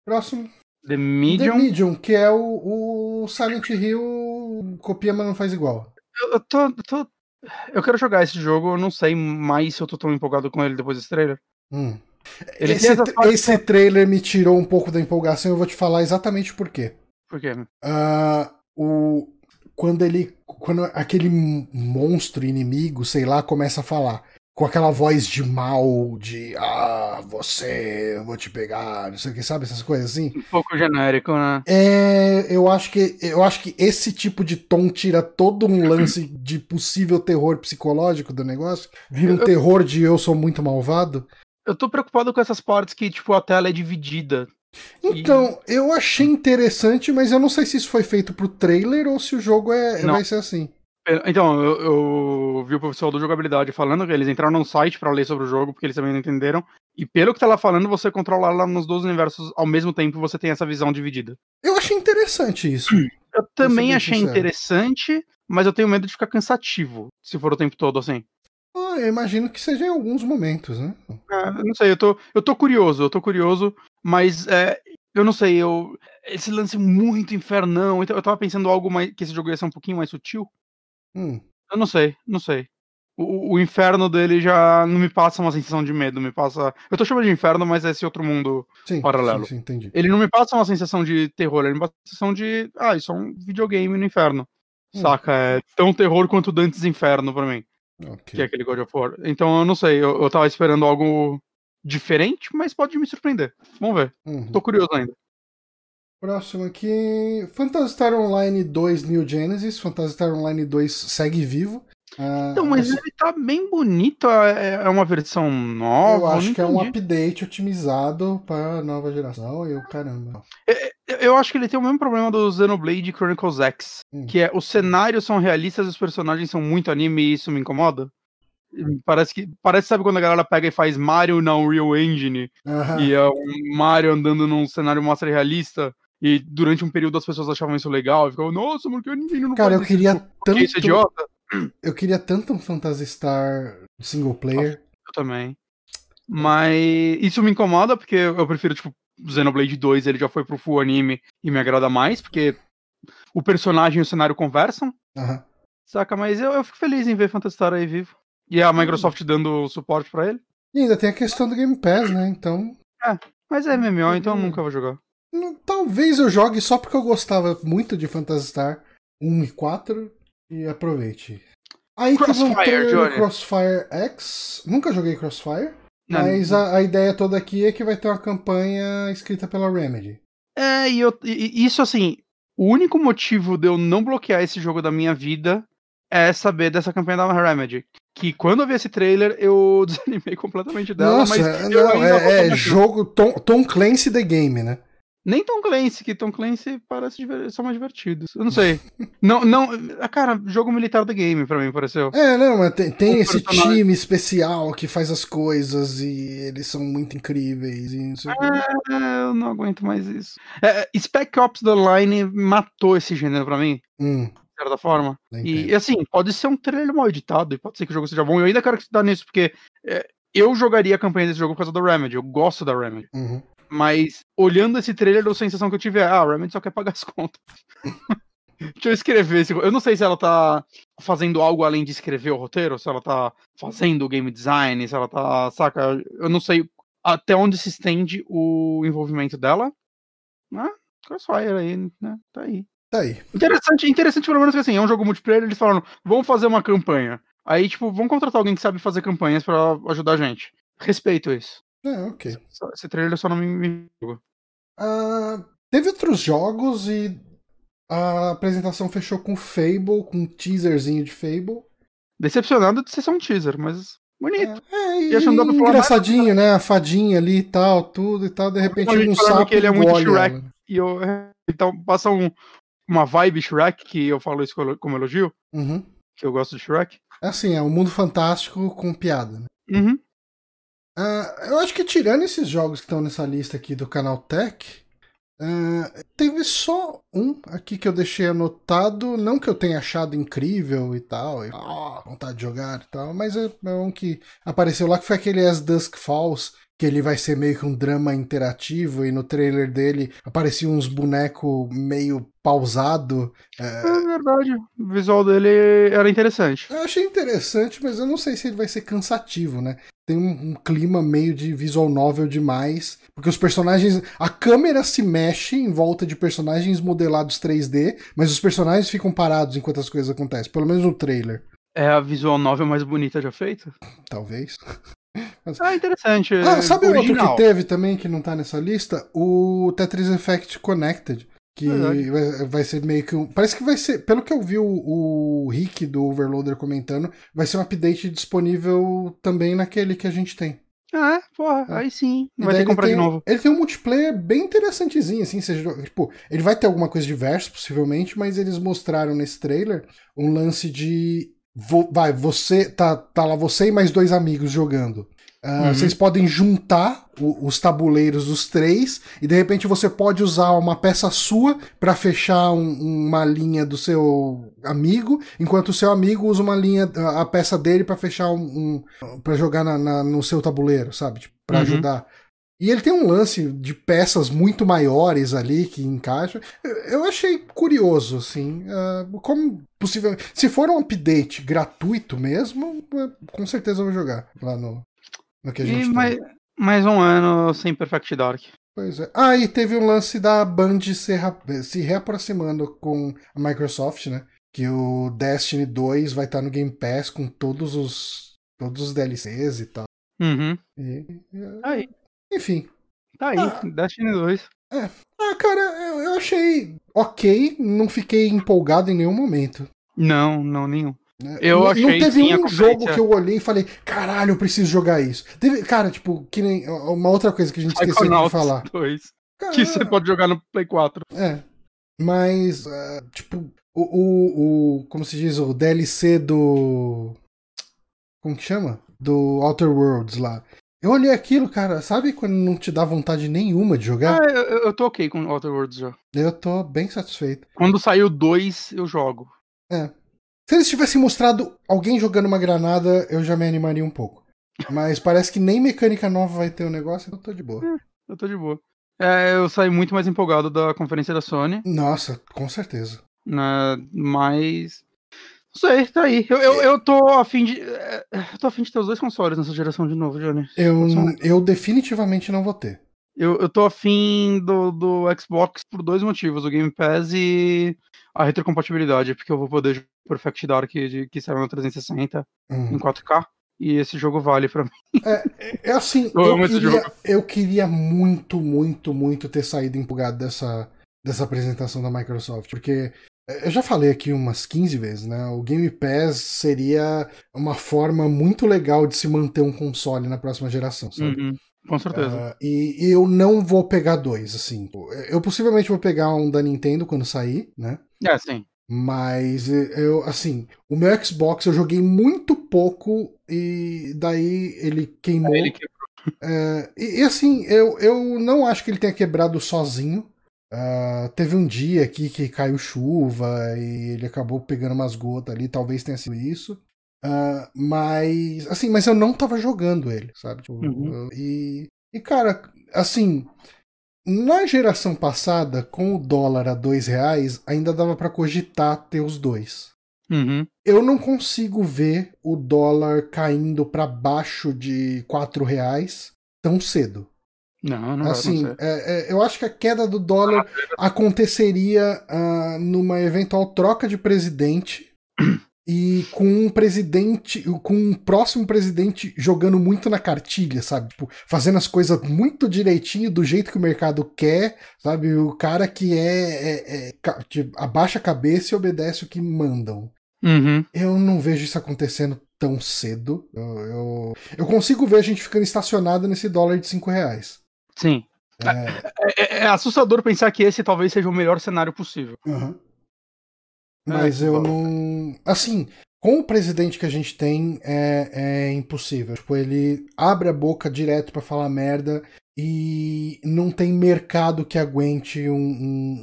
Próximo. The Medium. The Medium, que é o, o Silent Hill copia, mas não faz igual. Eu, eu tô, eu tô. Eu quero jogar esse jogo, eu não sei mais se eu tô tão empolgado com ele depois desse trailer. Hum. Esse, esse trailer me tirou um pouco da empolgação, eu vou te falar exatamente por quê. Por quê? Uh, o, quando ele. Quando aquele monstro inimigo, sei lá, começa a falar. Com aquela voz de mal, de ah, você, eu vou te pegar, não sei o que, sabe? Essas coisas assim. Um pouco genérico, né? É. Eu acho que, eu acho que esse tipo de tom tira todo um lance de possível terror psicológico do negócio. Vira um terror de eu sou muito malvado. Eu tô preocupado com essas partes que, tipo, a tela é dividida. Então, e... eu achei interessante, mas eu não sei se isso foi feito pro trailer ou se o jogo é, vai ser assim. Então, eu, eu, vi o professor do jogabilidade falando que eles entraram num site para ler sobre o jogo, porque eles também não entenderam. E pelo que tá lá falando, você controlar lá nos dois universos ao mesmo tempo, você tem essa visão dividida. Eu achei interessante isso. Eu também achei sincero. interessante, mas eu tenho medo de ficar cansativo, se for o tempo todo assim. Ah, eu imagino que seja em alguns momentos, né? É, não sei, eu tô, eu tô curioso, eu tô curioso, mas é, eu não sei, eu. Esse lance muito infernão, eu tava pensando algo mais. que esse jogo ia ser um pouquinho mais sutil. Hum. Eu não sei, não sei. O, o, inferno dele já não me passa uma sensação de medo, me passa. Eu tô chamando de inferno, mas é esse outro mundo sim, paralelo. Sim, sim, entendi. Ele não me passa uma sensação de terror, ele me passa uma sensação de. Ah, isso é um videogame no inferno. Hum. Saca? É tão terror quanto Dantes Inferno pra mim. Okay. Que é aquele God of War. Então eu não sei, eu, eu tava esperando algo diferente, mas pode me surpreender. Vamos ver. Uhum. Tô curioso ainda. Próximo aqui. Phantasy Star Online 2 New Genesis. Phantasy Star Online 2 segue vivo. Ah, Então, mas ele tá bem bonito. É é uma versão nova. eu acho que é um entendi. update otimizado pra nova geração e o caramba. Eu- Eu acho que ele tem o mesmo problema do Xenoblade Chronicles X. Hum. Que é os cenários são realistas e os personagens são muito anime e isso me incomoda. E Parece que. Parece, sabe, quando a galera pega e faz Mario na Unreal Engine Aham. e é um Mario andando num cenário mostra realista. E durante um período as pessoas achavam isso legal. E ficavam, nossa, por que ninguém não Cara, eu queria isso? Que isso é tanto. idiota? Eu queria tanto um Phantasy Star single player. Eu também. Mas isso me incomoda porque eu prefiro, tipo, Xenoblade 2, ele já foi pro full anime e me agrada mais, porque o personagem e o cenário conversam, Aham. saca? Mas eu, eu fico feliz em ver Phantasy Star aí vivo. E a Microsoft dando suporte pra ele. E ainda tem a questão do Game Pass, né? Então. Mas é MMO, então eu nunca vou jogar. Talvez eu jogue só porque eu gostava muito de Phantasy Star 1 e 4 e aproveite. Aí teve um Crossfire, trailer do. Crossfire X. Nunca joguei Crossfire. Não, Mas a, a ideia toda aqui é que vai ter uma campanha escrita pela Remedy. É, e, eu, e- isso assim, o único motivo de eu não bloquear esse jogo da minha vida é saber dessa campanha da Remedy. Que quando eu vi esse trailer, eu desanimei completamente dela, Nossa, mas eu não, é, é jogo Tom, Tom Clancy The Game, né? Nem Tom Clancy, que Tom Clancy parece são mais divertidos. Eu não sei. não, não. ah, Cara, jogo militar da game pra mim pareceu. É, não, mas tem, tem esse personagem- time especial que faz as coisas e eles são muito incríveis e não sei. É, eu não aguento mais isso. É, é, Spec Ops The Line matou esse gênero pra mim, Hum, de certa forma. E entendo. assim, pode ser um trailer mal editado, e pode ser que o jogo seja bom. Eu ainda quero acreditar nisso, porque é, eu jogaria a campanha desse jogo por causa da Remedy. Eu gosto da Remedy. Uhum. Mas olhando esse trailer, a sensação que eu tive é: ah, a Remedy só quer pagar as contas. Deixa eu escrever esse. Eu não sei se ela tá fazendo algo além de escrever o roteiro, se ela tá fazendo o game design, se ela tá. Saca? Eu não sei até onde se estende o envolvimento dela. Ah, Crossfire aí, né? Tá aí. Tá aí. Interessante, interessante pelo menos que assim, é um jogo multiplayer, eles falaram, vamos fazer uma campanha. Aí, tipo, vamos contratar alguém que sabe fazer campanhas pra ajudar a gente. Respeito isso. É, ok. Esse trailer só não me. me... Ah, teve outros jogos e a apresentação fechou com Fable, com um teaserzinho de Fable. Decepcionado de ser só um teaser, mas bonito. É, e E falar engraçadinho, né? A fadinha ali e tal, tudo e tal. De repente um sapo que ele é muito Shrek. ela. E eu. Então, passa um, uma vibe Shrek, que eu falo isso como elogio, Uhum. que eu gosto de Shrek. É assim, é um mundo fantástico com piada, né? Uhum. Ah, eu acho que tirando esses jogos que estão nessa lista aqui do canal Tech, ah, teve só um aqui que eu deixei anotado, não que eu tenha achado incrível e tal, e, ah, vontade de jogar e tal, mas é, é um que apareceu lá que foi aquele As Dusk Falls, que ele vai ser meio que um drama interativo e no trailer dele apareciam uns bonecos meio pausado. É verdade. O visual dele era interessante. Eu achei interessante, mas eu não sei se ele vai ser cansativo, né? Tem um, um clima meio de visual novel demais, porque os personagens. A câmera se mexe em volta de personagens modelados 3D, mas os personagens ficam parados enquanto as coisas acontecem, pelo menos no trailer, É a visual novel mais bonita já feita. talvez. Ah, interessante. Ah, sabe original. outro que teve também que não tá nessa lista? O Tetris Effect Connected. Que Verdade. vai, ser meio que um. Parece que vai ser. Pelo que eu vi o, o Rick do Overloader comentando, vai ser um update disponível também naquele que a gente tem. Ah, é? porra, É. aí sim. Vai ter que comprar ele de tem, novo. Ele tem um multiplayer bem interessantezinho, assim. Seja, tipo, ele vai ter alguma coisa diversa, possivelmente, mas eles mostraram nesse trailer um lance de. vo- vai, você. Tá, tá lá você e mais dois amigos jogando. Ah, Uhum. Vocês podem juntar o- os tabuleiros dos três e de repente você pode usar uma peça sua para fechar um- uma linha do seu amigo, enquanto o seu amigo usa uma linha, a peça dele para fechar um, um para jogar na- na- no seu tabuleiro, sabe? Tipo, para Uhum. ajudar. E ele tem um lance de peças muito maiores ali que encaixam. Eu- achei curioso, assim. ah, como possível. Se for um update gratuito mesmo, eh, com certeza eu vou jogar lá no, no que a gente E tem. mais, mais um ano sem Perfect Dark. Pois é. Ah, e teve um lance da Band se, se reaproximando com a Microsoft, né? Que o Destiny 2 vai estar no Game Pass com todos os todos os DLCs e tal. Uhum. E- Tá aí. enfim. Tá aí. Ah. Destiny 2. Ah, cara, eu, eu achei ok, não fiquei empolgado em nenhum momento. Não, não, nenhum. Eu não, achei não teve sim, um jogo que eu olhei e falei, caralho, eu preciso jogar isso. Teve, cara, tipo, que nem uma outra coisa que a gente esqueceu de falar. 2, Cara, que você pode jogar no Play 4. É. Mas, ah, tipo, o, o, o. Como se diz? O DLC do. Como que chama? Do Outer Worlds lá. Eu olhei aquilo, cara, sabe quando não te dá vontade nenhuma de jogar? Ah, eu, eu tô ok com Outer Worlds já. Eu tô bem satisfeito. Quando sair o 2, eu jogo. É. Se eles tivessem mostrado alguém jogando uma granada, eu já me animaria um pouco. Mas parece que nem mecânica nova vai ter o negócio, então eu tô de boa. Eu tô de boa. É, eu saí muito mais empolgado da conferência da Sony, Nossa, com certeza. né? Mas. Não sei, tá aí. Eu, eu, eu tô afim de. é, Eu tô afim de ter os dois consoles nessa geração de novo, Johnny. Eu, eu definitivamente não vou ter. Eu, eu tô afim do, do Xbox por dois motivos: o Game Pass e a retrocompatibilidade, porque eu vou poder jogar Perfect Dark de, que saiu no 360 Hum. em 4K. E esse jogo vale pra mim. É assim, Eu eu, queria, eu queria muito, muito, muito ter saído empolgado dessa, dessa apresentação da Microsoft, porque é, eu já falei aqui umas 15 vezes, né? O Game Pass seria uma forma muito legal de se manter um console na próxima geração, sabe? Uhum, com certeza. Ah, e, e eu não vou pegar dois, assim. Eu possivelmente vou pegar um da Nintendo quando sair, né? É, sim. Mas eu, assim, o meu Xbox eu joguei muito pouco e daí ele queimou. Ele que- É, e, e, assim, eu, eu não acho que ele tenha quebrado sozinho. Ah, teve um dia aqui que caiu chuva e ele acabou pegando umas gotas ali, talvez tenha sido isso. Ah, mas, assim, mas eu não tava jogando ele, sabe? Tipo, Uhum. e, e, cara, assim, na geração passada, com o dólar a dois reais, ainda dava pra cogitar ter os dois. Uhum. Eu não consigo ver o dólar caindo pra baixo de quatro reais tão cedo. Não, não assim, é- é, eu acho que a queda do dólar aconteceria ah, numa eventual troca de presidente e com um presidente, com um próximo presidente jogando muito na cartilha, sabe? Tipo, fazendo as coisas muito direitinho do jeito que o mercado quer, sabe? O cara que é, é- é abaixa a cabeça e obedece o que mandam. Uhum. Eu não vejo isso acontecendo tão cedo. Eu, eu, eu consigo ver a gente ficando estacionado nesse dólar de 5 reais. Sim. É, É, é assustador pensar que esse talvez seja o melhor cenário possível. aham. Mas É, eu bom. não. Assim, com o presidente que a gente tem, é, é impossível. Tipo, ele abre a boca direto pra falar merda e não tem mercado que aguente um, um-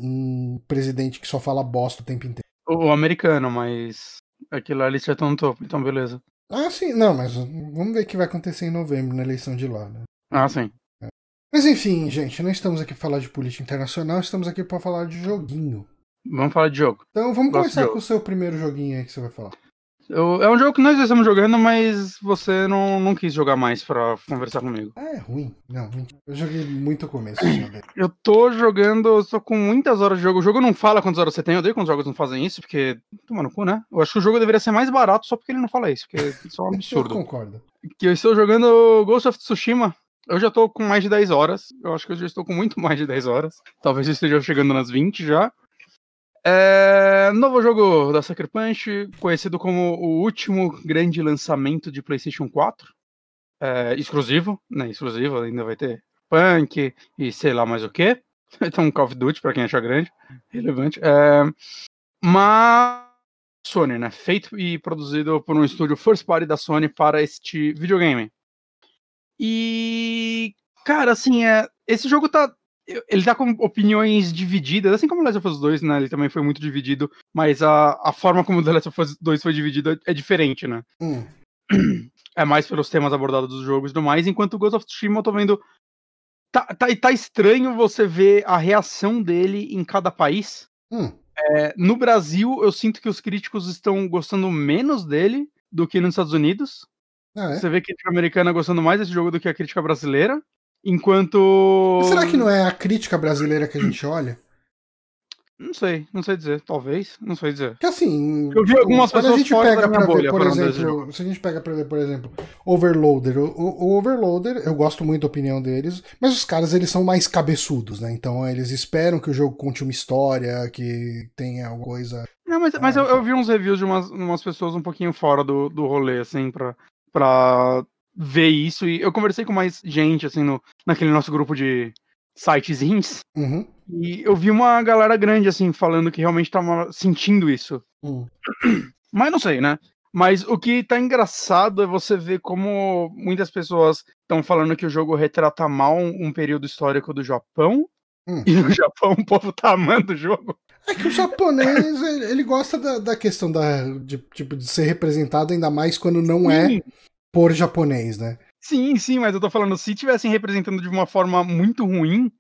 um presidente que só fala bosta o tempo inteiro. O, o americano, mas aquilo ali já tá no topo, então beleza. Ah, sim, não, mas vamos ver o que vai acontecer em novembro na eleição de lá, né? Ah, sim. Mas enfim, gente, não estamos aqui para falar de política internacional, estamos aqui para falar de joguinho. Vamos falar de jogo. Então vamos Gosto começar com o seu primeiro joguinho aí que você vai falar. Eu- é um jogo que nós estamos jogando, mas você não, não quis jogar mais pra conversar comigo. Ah, é ruim. Não, eu joguei muito começo. Eu tô jogando, eu tô com muitas horas de jogo. O jogo não fala quantas horas você tem, eu odeio quando os jogos não fazem isso, porque. Toma no cu, né? Eu acho que o jogo deveria ser mais barato só porque ele não fala isso, porque isso é um Eu absurdo. concordo. que eu estou jogando Ghost of Tsushima. Eu já tô com mais de 10 horas. Eu acho que eu já estou com muito mais de 10 horas. Talvez eu esteja chegando nas 20 já. É... Novo jogo da Sucker Punch, conhecido como o último grande lançamento de PlayStation 4. É, exclusivo, né? Exclusivo, ainda vai ter Punk e sei lá mais o que. Então, Call of Duty, pra quem achar grande, relevante. É... Mas. Sony, né? Feito e produzido por um estúdio first party da Sony para este videogame. E, cara, assim, é, esse jogo tá. Ele tá com opiniões divididas, assim como o Last of Us 2, né? Ele também foi muito dividido, mas a, a forma como o The Last of Us 2 foi dividido é diferente, né? Hum, É mais pelos temas abordados dos jogos e tudo mais, enquanto o Ghost of Tsushima eu tô vendo. Tá, tá, tá estranho você ver a reação dele em cada país. hum. É, no Brasil, eu sinto que os críticos estão gostando menos dele do que nos Estados Unidos. Ah, é? Você vê a crítica americana gostando mais desse jogo do que a crítica brasileira. Enquanto. Será que não é a crítica brasileira que a gente olha? Não sei, não sei dizer. Talvez, não sei dizer. Que assim. Eu vi algumas quando a pessoas gente fora pega pra ver, bolha por falando desse exemplo, se a gente pega pra ver, por exemplo, Overloader, o, o- Overloader, eu gosto muito da opinião deles, mas os caras eles são mais cabeçudos, né? Então eles esperam que o jogo conte uma história, que tenha alguma coisa. Não, mas, mas eu, eu vi uns reviews de umas, umas pessoas um pouquinho fora do, do rolê, assim, pra, pra ver isso. E eu conversei com mais gente, assim, no, naquele nosso grupo de sitezinhos. Uhum. E eu vi uma galera grande, assim, falando que realmente tava sentindo isso. Uhum. Mas não sei, né? Mas o que tá engraçado é você ver como muitas pessoas estão falando que o jogo retrata mal um, período histórico do Japão. Hum. E no Japão o povo tá amando o jogo. É que o japonês, ele, gosta da, da questão da, de, tipo, de ser representado, ainda mais quando não é Sim. Por japonês, né? Sim, sim, mas eu tô falando, se tivessem representando de uma forma muito ruim,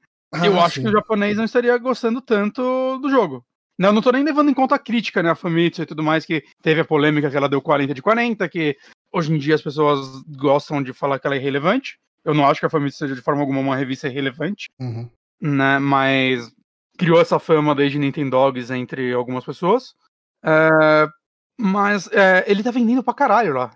eu Ah, acho sim. que o japonês não estaria gostando tanto do jogo. Não, eu não tô nem levando em conta a crítica, né? A Famitsu e tudo mais, que teve a polêmica que ela deu 40 de 40, que hoje em dia as pessoas gostam de falar que ela é irrelevante. Eu não acho que a Famitsu seja de forma alguma uma revista irrelevante, Uhum. né? Mas criou essa fama desde Nintendogs entre algumas pessoas. É, mas é, ele tá vendendo pra caralho lá.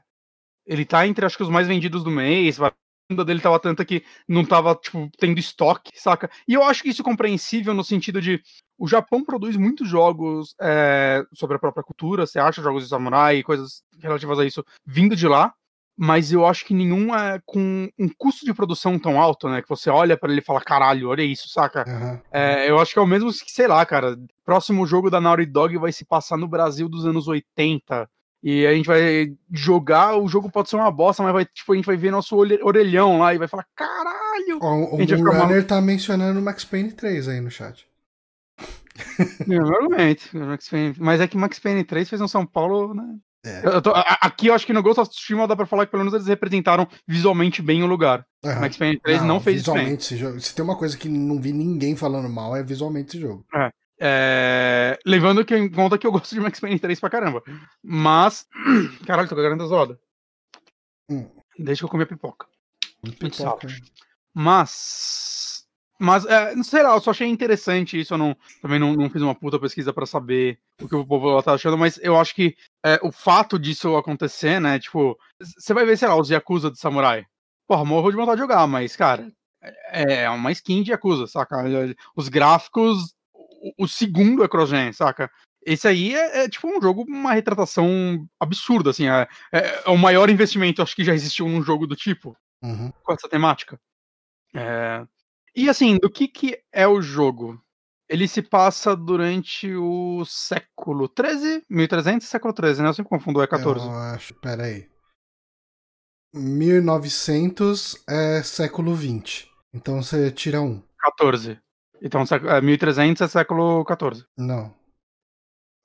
Ele tá entre, acho que, os mais vendidos do mês. A venda dele tava tanta que não tava, tipo, tendo estoque, saca? E eu acho que isso é compreensível no sentido de o Japão produz muitos jogos é, sobre a própria cultura, você acha jogos de samurai e coisas relativas a isso vindo de lá, mas eu acho que nenhum é com um custo de produção tão alto, né? Que você olha pra ele e fala, caralho, olha isso, saca? Aham. É, eu acho que é o mesmo que, sei lá, cara. Próximo jogo da Naughty Dog vai se passar no Brasil dos anos 80. E a gente vai jogar, o jogo pode ser uma bosta, mas vai, tipo, a gente vai ver nosso orelhão lá e vai falar, caralho! Ó, O, ficar Runner tá mencionando o Max Payne 3 aí no chat. Normalmente. Max Payne- Mas é que Max Payne 3 fez um São Paulo, né? É. Eu- tô- aqui eu acho que no Ghost of Tsushima dá pra falar que pelo menos eles representaram visualmente bem o lugar. Aham. Max Payne 3 não, fez isso bem. visualmente esse jogo. Se tem uma coisa que não vi ninguém falando mal, é visualmente esse jogo. É, Levando que em conta que eu gosto de Max Payne 3 pra caramba. Mas. Caralho, tô cagando das rodas. Hum. Deixa eu comer pipoca. Pipoca. Mas. Mas, é, não sei lá, eu só achei interessante isso. Eu não, também não, não fiz uma puta pesquisa pra saber o que o povo lá tá achando, mas eu acho que é, o fato disso acontecer, né? Tipo, você vai ver, sei lá, os Yakuza de Samurai. Porra, morro de vontade de jogar, mas, cara, é é uma skin de Yakuza, saca? Os gráficos, o, o segundo é cross-gen, saca? Esse aí é, é, tipo um jogo, uma retratação absurda, assim. É, é, é o maior investimento, acho que já existiu num jogo do tipo Uhum. com essa temática. É, E assim, do que, que é o jogo? Ele se passa durante o século 13, 1300 e século 13, né? Eu sempre confundo, é 14. Eu acho. Pera aí. 1900 é século 20. Então você tira um. 14. Então, século- é, 1300 é século 14. Não.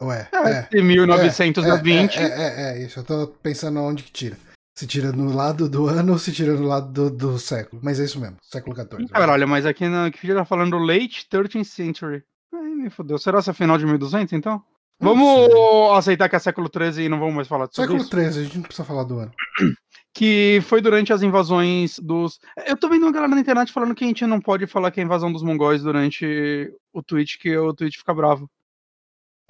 Ué. É, É. de 1920. É, é, é, é, isso. Eu tô pensando onde que tira. Se tira no lado do ano ou se tira no lado do, do século. Mas é isso mesmo, século XIV. Caralho, mas aqui na que já tá falando late 13th century. Ai, me fodeu. Será essa final de 1200, então? Vamos aceitar que é século 13 e não vamos mais falar sobre Século? XIII, a gente não precisa falar do ano. que foi durante as invasões dos. Eu tô vendo uma galera na internet falando que a gente não pode falar que é a invasão dos mongóis durante o Twitch, que o Twitch fica bravo.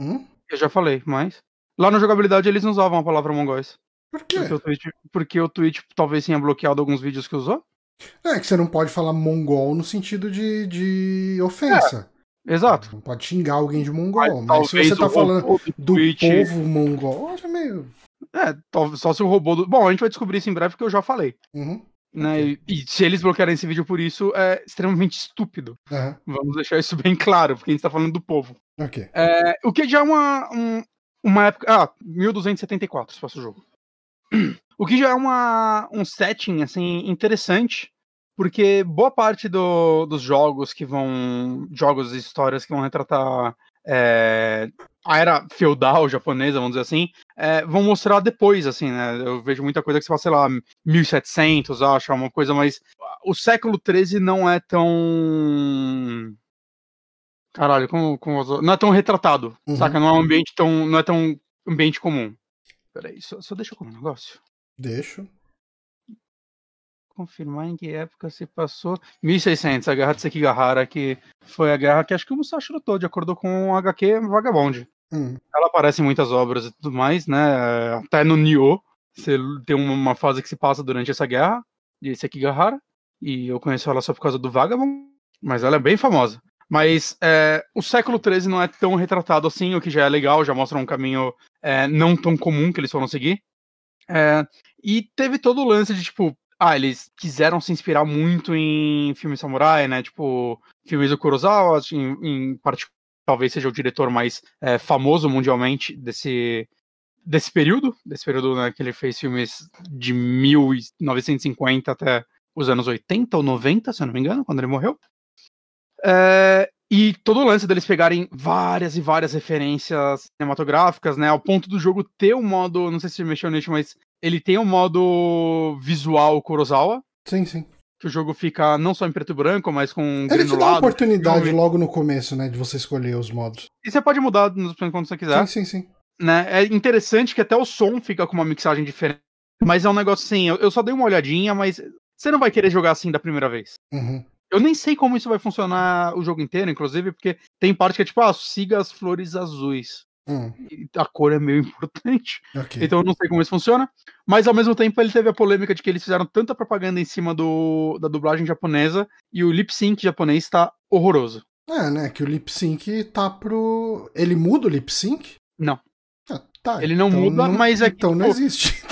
Hum? Eu já falei, mas. Lá no jogabilidade eles não usavam a palavra mongóis. Por quê? Porque o Twitch, porque o talvez tenha bloqueado alguns vídeos que usou. É que você não pode falar mongol no sentido de, de ofensa. Exato. Não pode xingar alguém de mongol. Mas Mas, se você tá falando do Twitch- povo mongol, acho meio. É, só se o robô do. Bom, a gente vai descobrir isso em breve, porque eu já falei. Uhum. Né? E, e se eles bloquearem esse vídeo por isso, é extremamente estúpido. Aham. Vamos deixar isso bem claro, porque a gente tá falando do povo. Ok. É, o que já é uma, um- uma época. Ah, 1274 se passa o jogo. O que já é uma, um setting assim, interessante, porque boa parte do- dos jogos que vão. jogos e histórias que vão retratar é, a era feudal japonesa, vamos dizer assim, é, vão mostrar depois, assim, né? Eu vejo muita coisa que se passa, sei lá, 1700, acho, uma coisa mais. O século XIII não é tão. Caralho, como, como não é tão retratado, Uhum. saca? Não é um ambiente tão, não é tão ambiente comum. Peraí, só, só deixa eu comer um negócio. Deixo. Confirmar em que época se passou. 1600, a guerra de Sekigahara, que foi a guerra que acho que o Musashi lutou, de acordo com o HQ Vagabond. Hum. Ela aparece em muitas obras e tudo mais, né? Até no Nioh, você tem uma fase que se passa durante essa guerra de Sekigahara. E eu conheço ela só por causa do Vagabond, mas ela é bem famosa. Mas é, o século XIII não é tão retratado assim, o que já é legal, já mostra um caminho é, não tão comum que eles foram seguir. É, e teve todo o lance de, tipo, ah, eles quiseram se inspirar muito em filmes samurai, né? Tipo, filmes do Kurosawa, em, em particular, talvez seja o diretor mais é, famoso mundialmente desse, desse período, desse período né, que ele fez filmes de 1950 até os anos 80 ou 90, se eu não me engano, quando ele morreu. É, e todo o lance deles pegarem várias e várias referências cinematográficas, né? Ao ponto do jogo ter um modo. Não sei se mexeu nisso, mas ele tem um modo visual Kurosawa. Sim, sim. Que o jogo fica não só em preto e branco, mas com Ele te dá uma oportunidade logo no começo, né? De você escolher os modos. E você pode mudar quando você quiser. Sim, sim, sim. Né? É interessante que até o som fica com uma mixagem diferente. Mas é um negócio assim, eu, eu só dei uma olhadinha, mas você não vai querer jogar assim da primeira vez. Uhum. Eu nem sei como isso vai funcionar o jogo inteiro, inclusive, porque tem parte que é tipo, ah, siga as flores azuis. Hum. a cor é meio importante. Okay. Então eu não sei como isso funciona. Mas ao mesmo tempo ele teve a polêmica de que eles fizeram tanta propaganda em cima do, da dublagem japonesa e o lip sync japonês tá horroroso. É, né? Que o lip sync tá pro. Ele muda o lip sync? Não. Ah, tá. Ele não então muda, não... mas é Então que, não pô, existe.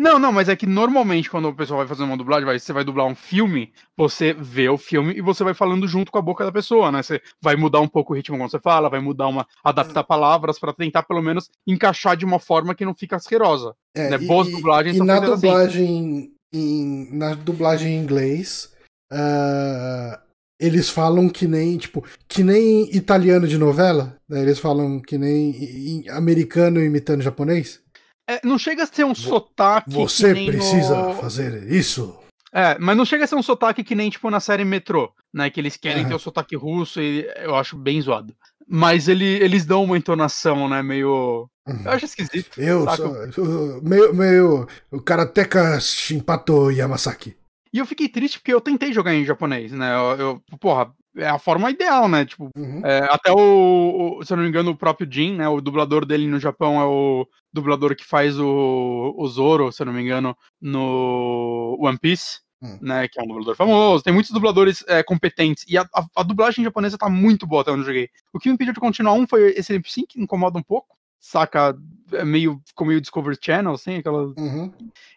Não, não, mas é que normalmente quando o pessoal vai fazer uma dublagem, vai, você vai dublar um filme, você vê o filme e você vai falando junto com a boca da pessoa, né? Você vai mudar um pouco o ritmo quando você fala, vai mudar uma. adaptar palavras para tentar pelo menos encaixar de uma forma que não fica asquerosa. É, né? e- Boas e- dublagens E são na assim. dublagem, em, na dublagem em inglês, ah, eles falam que nem, tipo, que nem italiano de novela, né? Eles falam que nem americano imitando japonês. É, não chega a ser um sotaque. Você precisa no- fazer isso. É, mas não chega a ser um sotaque que nem, tipo, na série Metrô, né? Que eles querem Aham. ter o sotaque russo e eu acho bem zoado. Mas ele, eles dão uma entonação, né? Meio. Eu acho esquisito. Eu sou, meio, meio o karateka Shinpato Yamasaki. E eu fiquei triste porque eu tentei jogar em japonês, né? Eu, eu- porra, é a forma ideal, né? Tipo, Uhum. é, até o, o- se eu não me engano, o próprio Jin, né? O dublador dele no Japão é o dublador que faz o, o Zoro, se eu não me engano, no One Piece. Hum. Né, que é um dublador famoso, tem muitos dubladores é, competentes, e a, a- a dublagem japonesa tá muito boa até onde eu joguei. O que me impediu de continuar um foi esse sync, que incomoda um pouco, saca? É meio, ficou meio Discovery Channel, assim, aquela Uhum.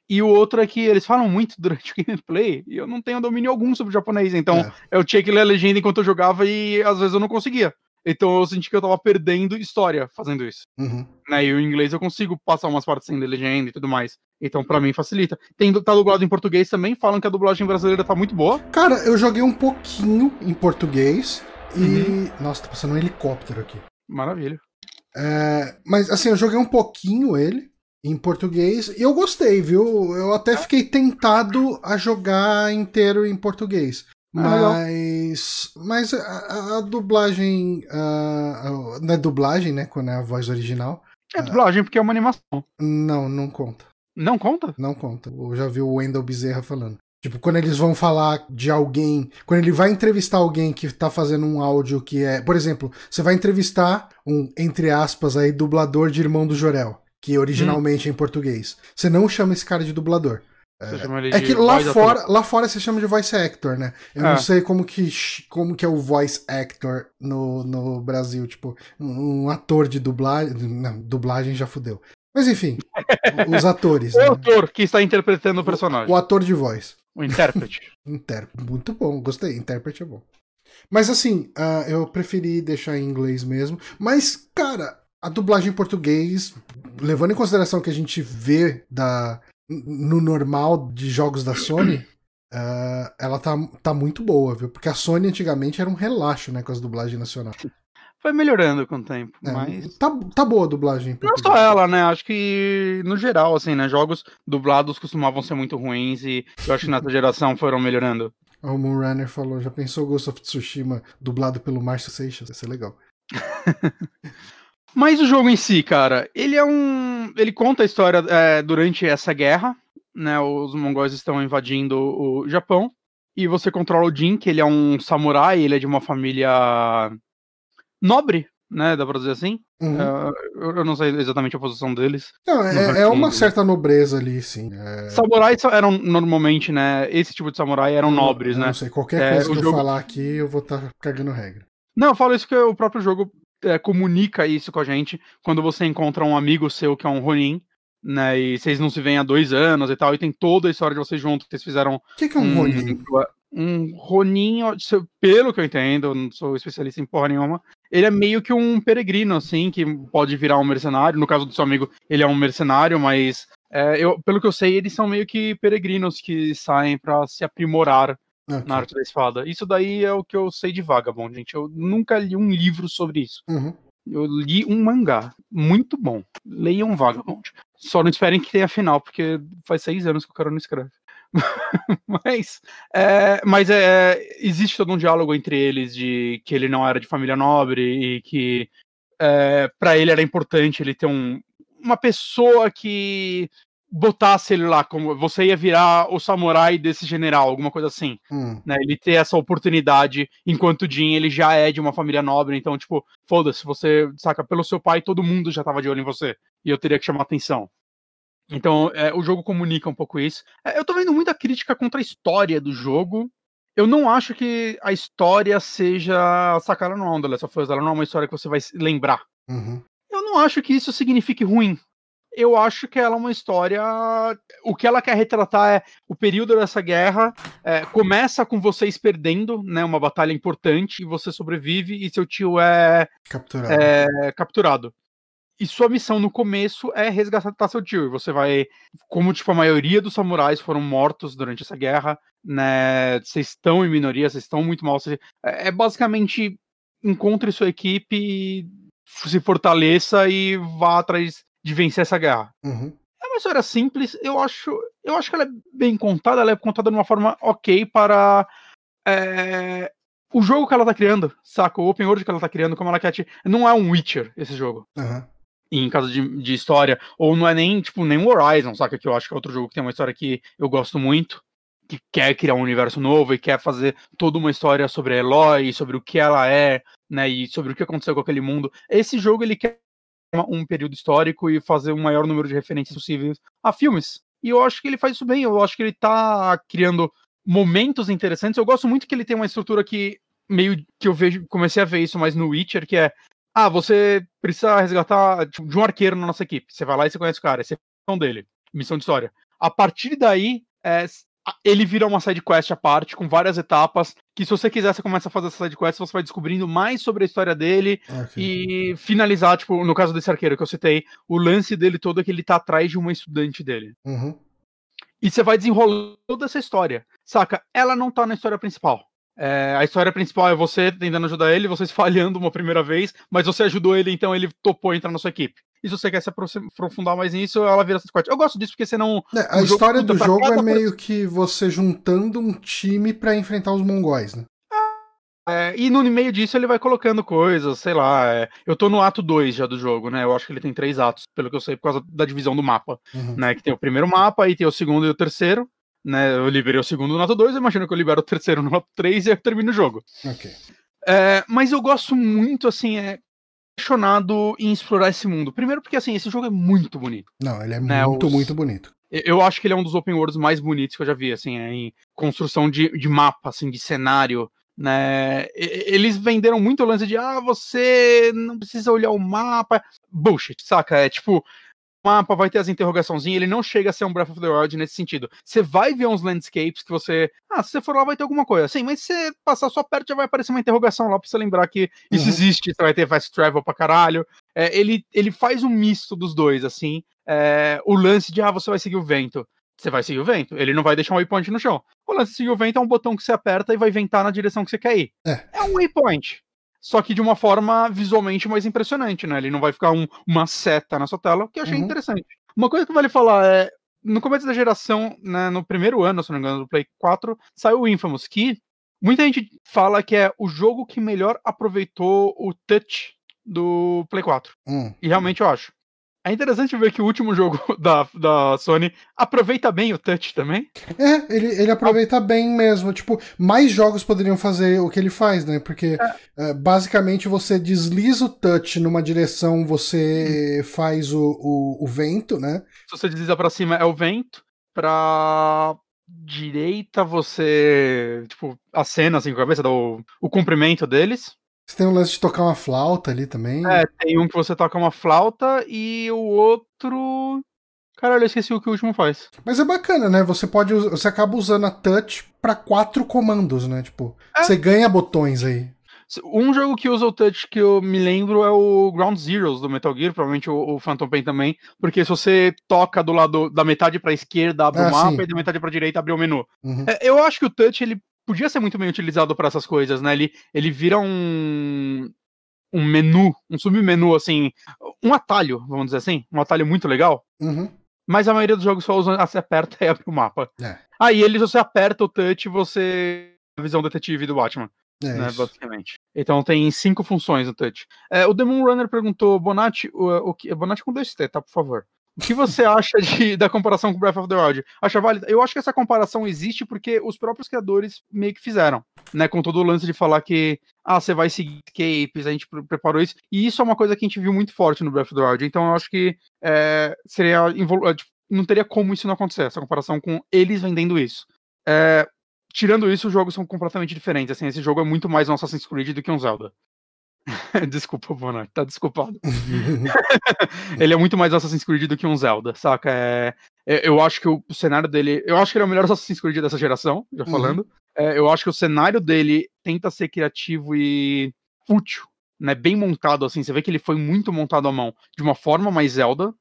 e o outro é que eles falam muito durante o gameplay e eu não tenho domínio algum sobre o japonês, então É. eu tinha que ler a legenda enquanto eu jogava e às vezes eu não conseguia. Então eu senti que eu tava perdendo história fazendo isso. Uhum. Né? E o inglês eu consigo passar umas partes sem legenda e tudo mais. Então pra mim facilita. Tem, tá dublado em português também, falam que a dublagem brasileira tá muito boa. Cara, eu joguei um pouquinho em português e. Uhum. Nossa, tá passando um helicóptero aqui. Maravilha. É, mas assim, eu joguei um pouquinho ele em português e eu gostei, viu? Eu até fiquei tentado a jogar inteiro em português. Ah. Mas, mas a, a- a dublagem. ah, não é dublagem, né? Quando é a voz original. É dublagem porque é uma animação. Não, não conta. Não conta? Não conta. Eu já vi o Wendell Bezerra falando. Tipo, quando eles vão falar de alguém, quando ele vai entrevistar alguém que tá fazendo um áudio que é. Por exemplo, você vai entrevistar um, entre aspas, aí, dublador de Irmão do Jorel, que originalmente é em português. Você não chama esse cara de dublador. Você chama ele É de que lá fora, lá fora você chama de voice actor, né? Eu É. não sei como que, como que é o voice actor no, no Brasil. Tipo, um, um ator de dublagem. Não, dublagem já fudeu. Mas enfim, os atores. O né? autor que está interpretando o personagem. O ator de voz. O intérprete. Intérprete. Muito bom, gostei. Intérprete é bom. Mas assim, ah, eu preferi deixar em inglês mesmo. Mas, cara, a dublagem em português, levando em consideração que a gente vê da, no normal de jogos da Sony, ah, ela tá, tá muito boa, viu? Porque a Sony antigamente era um relaxo, né, com as dublagens nacionais. Foi melhorando com o tempo, É, mas. tá, tá boa a dublagem em Não só ela, né? Acho que no geral, assim, né? Jogos dublados costumavam ser muito ruins e eu acho que nessa geração foram melhorando. O Moonrunner falou, já pensou Ghost of Tsushima dublado pelo Márcio Seixas? Ia ser legal. Mas o jogo em si, cara, ele é um. Ele conta a história é, durante essa guerra, né? Os mongóis estão invadindo o Japão e você controla o Jin, que ele é um samurai, ele é de uma família nobre, né? Dá pra dizer assim. Uhum. É, eu eu não sei exatamente a posição deles. Não, é, é uma certa nobreza ali, sim. É, Samurais eram normalmente, né? Esse tipo de samurai eram nobres, eu né? Não sei, qualquer É, coisa que eu jogo- falar aqui, eu vou estar cagando regra. Não, eu falo isso que o próprio jogo é, comunica isso com a gente quando você encontra um amigo seu que é um Ronin, né? E vocês não se veem há dois anos e tal, e tem toda a história de vocês juntos, vocês fizeram. O que, que, é um, um Ronin? Um Ronin, pelo que eu entendo, não sou especialista em porra nenhuma, ele é meio que um peregrino, assim, que pode virar um mercenário. No caso do seu amigo, ele é um mercenário, mas é, eu, pelo que eu sei, eles são meio que peregrinos que saem para se aprimorar okay. na arte da espada. Isso daí é o que eu sei de Vagabond, gente. Eu nunca li um livro sobre isso. Uhum. Eu li um mangá muito bom. Leiam Vagabond. Só não esperem que tenha final, porque faz seis anos que o cara não escreve. mas é, mas é, existe todo um diálogo entre eles de que ele não era de família nobre e que é, para ele era importante ele ter um, uma pessoa que botasse ele lá, como você ia virar o samurai desse general, alguma coisa assim. Hum. Né? Ele ter essa oportunidade, enquanto Jin ele já é de uma família nobre, então, tipo, foda-se, você saca, pelo seu pai, todo mundo já tava de olho em você. E eu teria que chamar atenção. Então, é, o jogo comunica um pouco isso. É, eu tô vendo muita crítica contra a história do jogo. Eu não acho que a história seja sacada no The Last of Us. Ela não é uma história que você vai lembrar. Uhum. Eu não acho que isso signifique ruim eu acho que ela é uma história. O que ela quer retratar é o período dessa guerra. É, começa com vocês perdendo, né? Uma batalha importante, e você sobrevive, e seu tio é capturado. É, capturado. E sua missão no começo é resgatar seu tio. E você vai. Como tipo, a maioria dos samurais foram mortos durante essa guerra, né? Vocês estão em minoria, vocês estão muito mal. Vocês, é, é basicamente encontre sua equipe, se fortaleça e vá atrás de vencer essa guerra. Uhum. É uma história simples, eu acho, eu acho que ela é bem contada, ela é contada de uma forma ok para é, o jogo que ela tá criando, saca? O open world que ela tá criando, como ela quer te... Não é um Witcher esse jogo. Uhum. Em caso de, de história, ou não é nem, tipo, nem Horizon, saca? Que eu acho que é outro jogo que tem uma história que eu gosto muito, que quer criar um universo novo e quer fazer toda uma história sobre a Eloy, sobre o que ela é, né, e sobre o que aconteceu com aquele mundo. Esse jogo, ele quer um período histórico e fazer o maior número de referências possíveis a filmes. E eu acho que ele faz isso bem, eu acho que ele tá criando momentos interessantes. Eu gosto muito que ele tem uma estrutura que meio que eu vejo, comecei a ver isso mais no Witcher, que é ah, você precisa resgatar tipo, de um arqueiro na nossa equipe. Você vai lá e você conhece o cara, essa é a missão dele, missão de história. A partir daí, é, ele vira uma side quest à parte, com várias etapas, que se você quiser, você começa a fazer essa side quest, você vai descobrindo mais sobre a história dele okay. e finalizar, tipo, no caso desse arqueiro que eu citei, o lance dele todo é que ele tá atrás de uma estudante dele. Uhum. E você vai desenrolando toda essa história. Saca? Ela não tá na história principal. É, a história principal é você tentando ajudar ele, vocês falhando uma primeira vez, mas você ajudou ele, então ele topou entrar na sua equipe. E se você quer se aprofundar mais nisso, ela vira side Eu gosto disso porque você não. É, a história do jogo é meio que você juntando um time para enfrentar os mongóis, né? É, e no meio disso ele vai colocando coisas, sei lá. É, eu tô no ato 2 já do jogo, né? Eu acho que ele tem três atos, pelo que eu sei, por causa da divisão do mapa. Uhum. Né? Que tem o primeiro mapa, aí tem o segundo e o terceiro. Né? Eu liberei o segundo no ato 2, eu imagino que eu libero o terceiro no ato 3 e eu termino o jogo. Ok. É, mas eu gosto muito, assim, é, apaixonado em explorar esse mundo. Primeiro porque, assim, esse jogo é muito bonito. Não, ele é né? muito, Os... muito bonito. Eu acho que ele é um dos open worlds mais bonitos que eu já vi, assim, é em construção de, de mapa, assim, de cenário, né? Eles venderam muito o lance de, ah, você não precisa olhar o mapa. Bullshit, saca? É tipo, mapa, vai ter as interrogaçãozinhas, ele não chega a ser um Breath of the Wild nesse sentido. Você vai ver uns landscapes que você. Ah, se você for lá vai ter alguma coisa. Sim, mas se você passar só perto já vai aparecer uma interrogação lá pra você lembrar que isso uhum. existe, você vai ter fast travel pra caralho. É, ele, ele faz um misto dos dois, assim. É, o lance de, ah, você vai seguir o vento. Você vai seguir o vento. Ele não vai deixar um waypoint no chão. O lance de seguir o vento é um botão que você aperta e vai ventar na direção que você quer ir. É, é um waypoint só que de uma forma visualmente mais impressionante, né? Ele não vai ficar um, uma seta na sua tela, o que eu achei uhum. interessante. Uma coisa que vale falar é, no começo da geração, né, no primeiro ano, se não me engano, do Play 4, saiu o Infamous, que muita gente fala que é o jogo que melhor aproveitou o touch do Play 4. Hum. E realmente eu acho. É interessante ver que o último jogo da, da Sony aproveita bem o touch também. É, ele, ele aproveita bem mesmo. Tipo, mais jogos poderiam fazer o que ele faz, né? Porque é. uh, basicamente você desliza o touch numa direção, você hum. faz o, o, o, vento, né? Se você desliza pra cima é o vento, pra direita você. Tipo, acena assim com a cabeça, dá o, o comprimento deles. Você tem um lance de tocar uma flauta ali também. É, tem um que você toca uma flauta e o outro. Caralho, eu esqueci o que o último faz. Mas é bacana, né? Você pode. Você acaba usando a touch para quatro comandos, né? Tipo, é. você ganha botões aí. Um jogo que usa o touch que eu me lembro é o Ground Zeroes do Metal Gear, provavelmente o, o Phantom Pain também, porque se você toca do lado da metade para esquerda abre ah, o mapa sim. e da metade para direita abre o menu. Uhum. É, eu acho que o touch ele podia ser muito bem utilizado para essas coisas, né? Ele, ele vira um um menu, um submenu assim, um atalho, vamos dizer assim, um atalho muito legal. Uhum. Mas a maioria dos jogos só usa, você aperta e abre o mapa. É. Aí eles, você aperta o touch, você. A visão detetive do Batman. É né, basicamente. Então tem cinco funções no touch. É, o Demon Runner perguntou, Bonatti, o, o que. Bonatti com dois T, tá, por favor. O que você acha de, da comparação com Breath of the Wild? Acha válida? Eu acho que essa comparação existe porque os próprios criadores meio que fizeram, né? Com todo o lance de falar que, ah, você vai seguir escapes, a gente preparou isso. E isso é uma coisa que a gente viu muito forte no Breath of the Wild. Então eu acho que é, seria. É, tipo, não teria como isso não acontecer, essa comparação com eles vendendo isso. É, tirando isso, os jogos são completamente diferentes. Assim, esse jogo é muito mais um Assassin's Creed do que um Zelda. Desculpa, Bonatti, tá desculpado. ele é muito mais Assassin's Creed do que um Zelda, saca? É, eu acho que o, o, cenário dele. Eu acho que ele é o melhor Assassin's Creed dessa geração, já uhum. falando. Uhum. É, eu acho que o cenário dele tenta ser criativo e útil, né? Bem montado, assim. Você vê que ele foi muito montado à mão de uma forma mais Zelda,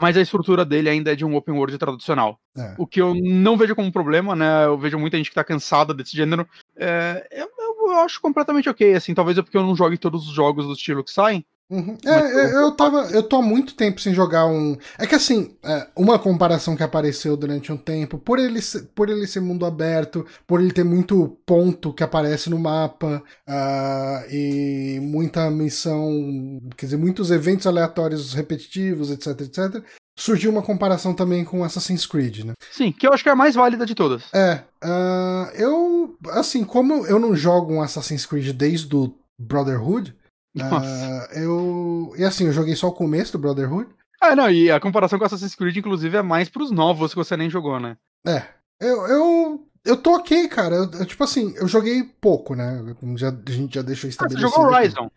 mas a estrutura dele ainda é de um open world tradicional. É. O que eu não vejo como um problema, né? Eu vejo muita gente que tá cansada desse gênero. É, eu, eu, acho completamente ok, assim. Talvez é porque eu não jogue todos os jogos do estilo que saem. Uhum. É, eu, eu, tava. Eu tô há muito tempo sem jogar um. É que assim, é, uma comparação que apareceu durante um tempo, por ele, por ele ser mundo aberto, por ele ter muito ponto que aparece no mapa, uh, e muita missão. Quer dizer, muitos eventos aleatórios repetitivos, etc, etc. Surgiu uma comparação também com Assassin's Creed, né? Sim, que eu acho que é a mais válida de todas. É. Uh, eu. Assim, como eu não jogo um Assassin's Creed desde o Brotherhood. Uh, eu. E assim, eu joguei só o começo do Brotherhood. Ah, não, e a comparação com Assassin's Creed, inclusive, é mais pros novos que você nem jogou, né? É. Eu. Eu, eu tô ok, cara. Eu, eu, tipo assim, eu joguei pouco, né? Já, a gente já deixou estabelecido. Ah, você jogou Horizon? Aqui.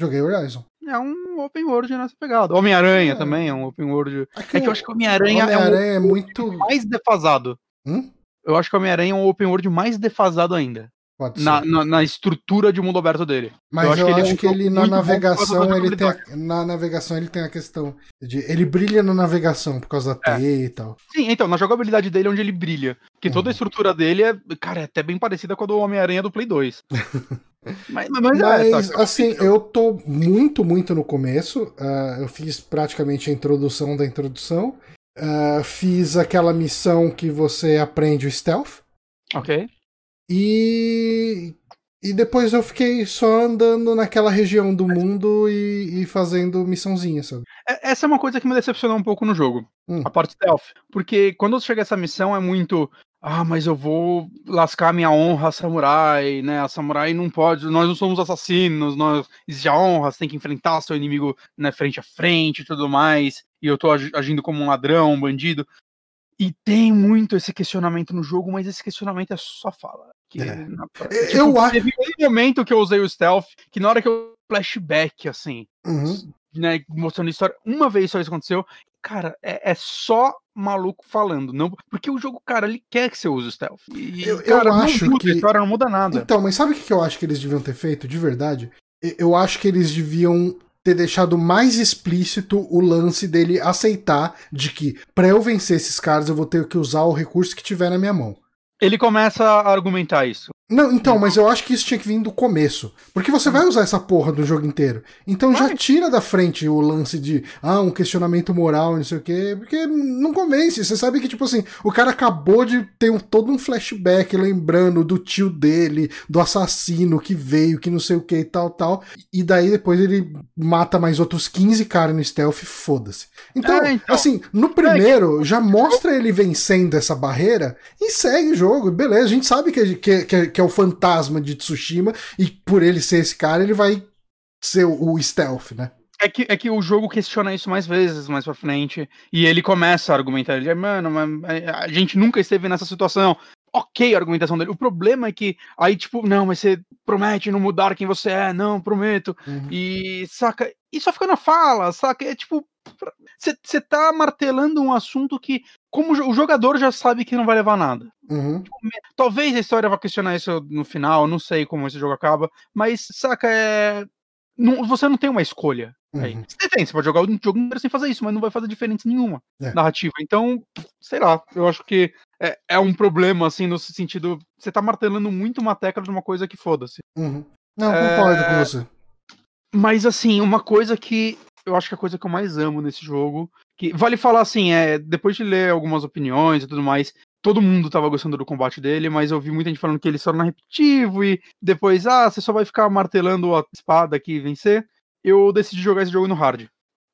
Joguei Horizon. É um open world nessa pegada. Homem-Aranha é. também é um open world. É que, é que eu acho que Homem-Aranha Homem é, um é muito mais defasado. Hum? Eu acho que Homem-Aranha é um open world mais defasado ainda. Na, na, na, estrutura de mundo aberto dele. Mas eu acho, eu que, ele, acho que ele na navegação ele tem a, na navegação ele tem a questão de ele brilha na navegação por causa da é. teia e tal. Sim, então na jogabilidade dele é onde ele brilha, que uhum. toda a estrutura dele é, cara, é até bem parecida com a do Homem-Aranha do Play 2. mas, mas, é, mas é, assim, eu tô muito, muito no começo. Uh, eu fiz praticamente a introdução da introdução. Uh, fiz aquela missão que você aprende o stealth. Ok. E, e depois eu fiquei só andando naquela região do mundo e, e fazendo missãozinha, sabe? É, essa é uma coisa que me decepcionou um pouco no jogo, hum. a parte stealth. Porque quando chega essa missão é muito. Ah, mas eu vou lascar minha honra a samurai, né? A samurai não pode. Nós não somos assassinos, nós existe a honra, você tem que enfrentar seu inimigo né, frente a frente e tudo mais. E eu tô agindo como um ladrão, um bandido. E tem muito esse questionamento no jogo, mas esse questionamento é só fala. Que é. na... tipo, eu acho. Teve um momento que eu usei o stealth, que na hora que eu flashback, assim, uhum. né, mostrando a história, uma vez só isso aconteceu. Cara, é, é, só maluco falando, não, porque o jogo, cara, ele quer que você use o stealth. E, eu, cara, eu acho muda, que a história não muda nada. Então, mas sabe o que eu acho que eles deviam ter feito, de verdade? Eu acho que eles deviam ter deixado mais explícito o lance dele aceitar de que para eu vencer esses caras eu vou ter que usar o recurso que tiver na minha mão. Ele começa a argumentar isso. Não, então, mas eu acho que isso tinha que vir do começo. Porque você vai usar essa porra do jogo inteiro. Então já tira da frente o lance de, ah, um questionamento moral, não sei o quê. Porque não convence. Você sabe que, tipo assim, o cara acabou de ter um, todo um flashback lembrando do tio dele, do assassino que veio, que não sei o que e tal, tal. E daí depois ele mata mais outros 15 caras no stealth, foda-se. Então, é, então, assim, no primeiro, já mostra ele vencendo essa barreira e segue o jogo. Beleza, a gente sabe que, que, que, que é o fantasma de Tsushima, e por ele ser esse cara, ele vai ser o, o stealth, né? É que, é que o jogo questiona isso mais vezes mais pra frente. E ele começa a argumentar. Ele diz, mano, a gente nunca esteve nessa situação. Ok a argumentação dele. O problema é que aí, tipo, não, mas você promete não mudar quem você é, não, prometo. Uhum. E, saca, e só fica na fala, saca? É tipo, você tá martelando um assunto que, como o jogador já sabe que não vai levar nada. Uhum. Talvez a história vá questionar isso no final, não sei como esse jogo acaba, mas, saca, é. Não, você não tem uma escolha. Aí. Uhum. Você tem, você pode jogar o jogo inteiro sem fazer isso, mas não vai fazer diferença nenhuma É. narrativa. Então, sei lá, eu acho que é, é um problema, assim, no sentido. Você tá martelando muito uma tecla de uma coisa que foda-se. Uhum. Não, concordo É, com você. Mas, assim, uma coisa que eu acho que é a coisa que eu mais amo nesse jogo. Que vale falar assim, é, depois de ler algumas opiniões e tudo mais, todo mundo tava gostando do combate dele, mas eu vi muita gente falando que ele se torna repetitivo e depois, ah, você só vai ficar martelando a espada aqui e vencer. Eu decidi jogar esse jogo no hard.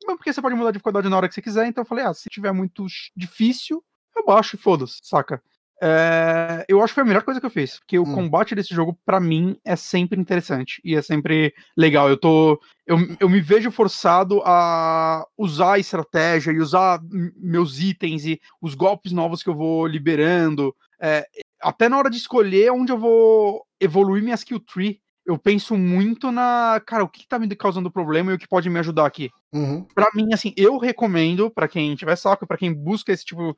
Mas porque você pode mudar a dificuldade na hora que você quiser, então eu falei, ah, se tiver muito difícil, eu baixo e foda-se, saca? É, eu acho que foi a melhor coisa que eu fiz, porque o Hum. combate desse jogo, pra mim, é sempre interessante e é sempre legal. Eu tô. Eu, eu me vejo forçado a usar a estratégia e usar meus itens e os golpes novos que eu vou liberando. É, até na hora de escolher onde eu vou evoluir minha skill tree, eu penso muito na. Cara, o que, que tá me causando problema e o que pode me ajudar aqui Uhum. pra mim, assim, eu recomendo pra quem tiver saco, pra quem busca esse tipo,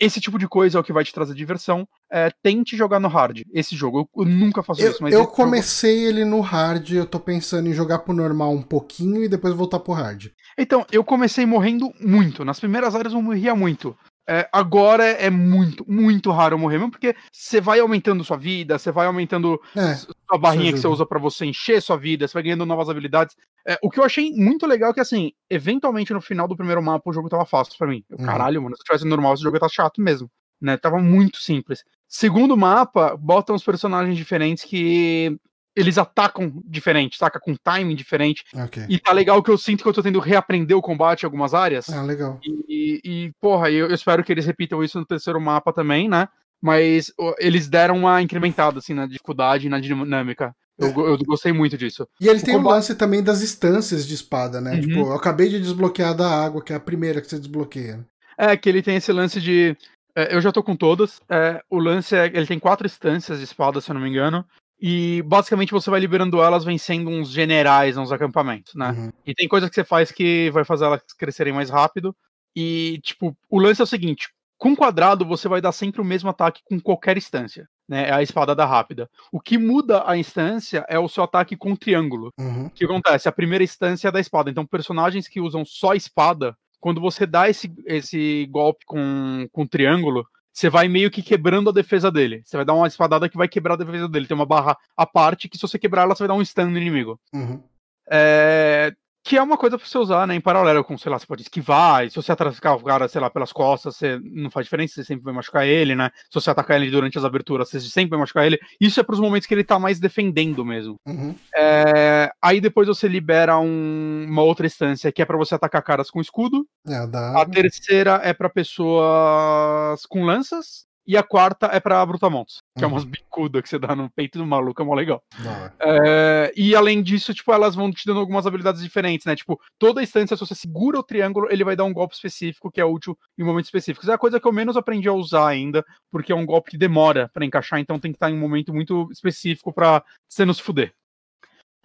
esse tipo de coisa é o que vai te trazer diversão, é, tente jogar no hard esse jogo. Eu, eu nunca faço Eu, isso, mas eu esse jogo- comecei ele no hard, eu tô pensando em jogar pro normal um pouquinho e depois voltar pro hard. Então, eu comecei morrendo muito. Nas primeiras áreas eu morria muito. É, agora é muito, muito raro morrer, mesmo porque você vai aumentando sua vida, você vai aumentando É, sua barrinha que você usa pra você encher sua vida, você vai ganhando novas habilidades. É, o que eu achei muito legal é que, assim, eventualmente no final do primeiro mapa o jogo tava fácil pra mim. Eu, Uhum. Caralho, mano, se eu tivesse normal, esse jogo ia tá chato mesmo. Né? Tava muito simples. Segundo mapa, botam os personagens diferentes que eles atacam diferente, saca? Com timing diferente. ok. E tá legal que eu sinto que eu tô tendo reaprender o combate em algumas áreas. Ah, legal. E, e- e, porra, eu, eu espero que eles repitam isso no terceiro mapa também, né? Mas ó, eles deram uma incrementada, assim, na dificuldade e na dinâmica. Eu, go- eu gostei muito disso. E ele O tem o combate- lance também das instâncias de espada, né? Uhum. Tipo, eu acabei de desbloquear da água, que é a primeira que você desbloqueia. É que ele tem esse lance de. é, eu já tô com todas. é, o lance é. Ele tem quatro instâncias de espada, se eu não me engano. E basicamente você vai liberando elas vencendo uns generais nos acampamentos, né? Uhum. E tem coisa que você faz que vai fazer elas crescerem mais rápido. E, tipo, o lance é o seguinte: com quadrado você vai dar sempre o mesmo ataque com qualquer instância. Né? É a espada da rápida. O que muda a instância é o seu ataque com triângulo. Uhum. O que acontece? A primeira instância é da espada. Então, personagens que usam só espada, quando você dá esse, esse golpe com, com triângulo, você vai meio que quebrando a defesa dele. Você vai dar uma espadada que vai quebrar a defesa dele. Tem uma barra à parte que, se você quebrar ela, você vai dar um stun no inimigo. Uhum. É, que é uma coisa pra você usar, né? Em paralelo com, sei lá, você pode esquivar, e se você atacar o cara, sei lá, pelas costas, você não faz diferença, você sempre vai machucar ele, né? Se você atacar ele durante as aberturas, você sempre vai machucar ele. Isso é pros momentos que ele tá mais defendendo mesmo. Uhum. É, aí depois você libera um- uma outra instância que é pra você atacar caras com escudo. É, a da A terceira é pra pessoas com lanças. E a quarta é pra brutamontes, que é Uhum. umas bicudas que você dá no peito do maluco, é mó legal. É, e além disso, tipo, elas vão te dando algumas habilidades diferentes, né? Tipo, toda instância, se você segura o triângulo, ele vai dar um golpe específico que é útil em momentos específicos. É a coisa que eu menos aprendi a usar ainda, porque é um golpe que demora pra encaixar, então tem que estar em um momento muito específico pra você não se fuder.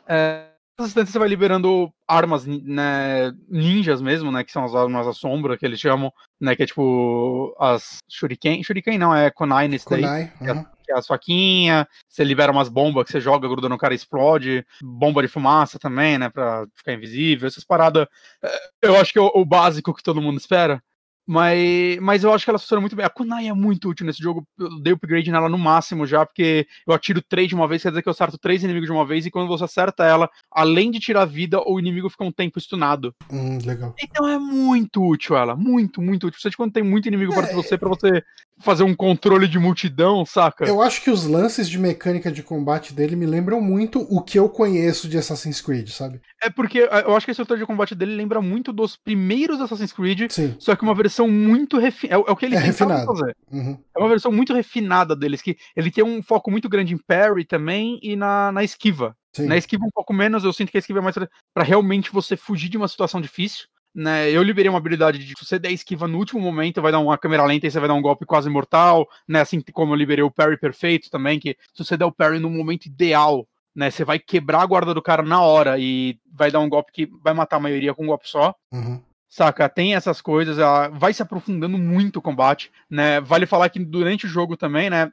É, Nessas instâncias você vai liberando armas né, ninjas mesmo, né? Que são as armas à sombra que eles chamam, né? Que é tipo as Shuriken. Shuriken não, é Kunai nesse daí Kunai. Uhum. que é a faquinha, você libera umas bombas que você joga, gruda no cara e explode, bomba de fumaça também, né, pra ficar invisível, essas paradas, eh, eu acho que é o, o básico que todo mundo espera, mas, mas eu acho que ela funciona muito bem. A Kunai é muito útil nesse jogo, eu dei upgrade nela no máximo já, porque eu atiro três de uma vez, quer dizer que eu acerto três inimigos de uma vez, e quando você acerta ela, além de tirar vida, o inimigo fica um tempo stunado. Hum, legal. Então é muito útil ela, muito, muito útil. Principalmente quando tem muito inimigo perto de É. você, pra você fazer um controle de multidão, saca? Eu acho que os lances de mecânica de combate dele me lembram muito o que eu conheço de Assassin's Creed, sabe? É porque eh, eu acho que a estrutura de combate dele lembra muito dos primeiros Assassin's Creed, Sim. só que uma versão muito refinada. É, o- é o que eles É tentaram fazer. Uhum. É uma versão muito refinada deles, que ele tem um foco muito grande em parry também e na, na esquiva. Sim. Na esquiva um pouco menos, eu sinto que a esquiva é mais pra realmente você fugir de uma situação difícil. Né, eu liberei uma habilidade de se você der esquiva no último momento, vai dar uma câmera lenta e você vai dar um golpe quase mortal, né? Assim como eu liberei o parry perfeito também, que se você der o parry no momento ideal, né? Você vai quebrar a guarda do cara na hora e vai dar um golpe que vai matar a maioria com um golpe só. Uhum. Saca? Tem essas coisas, ela vai se aprofundando muito o combate, né? Vale falar que durante o jogo também, né?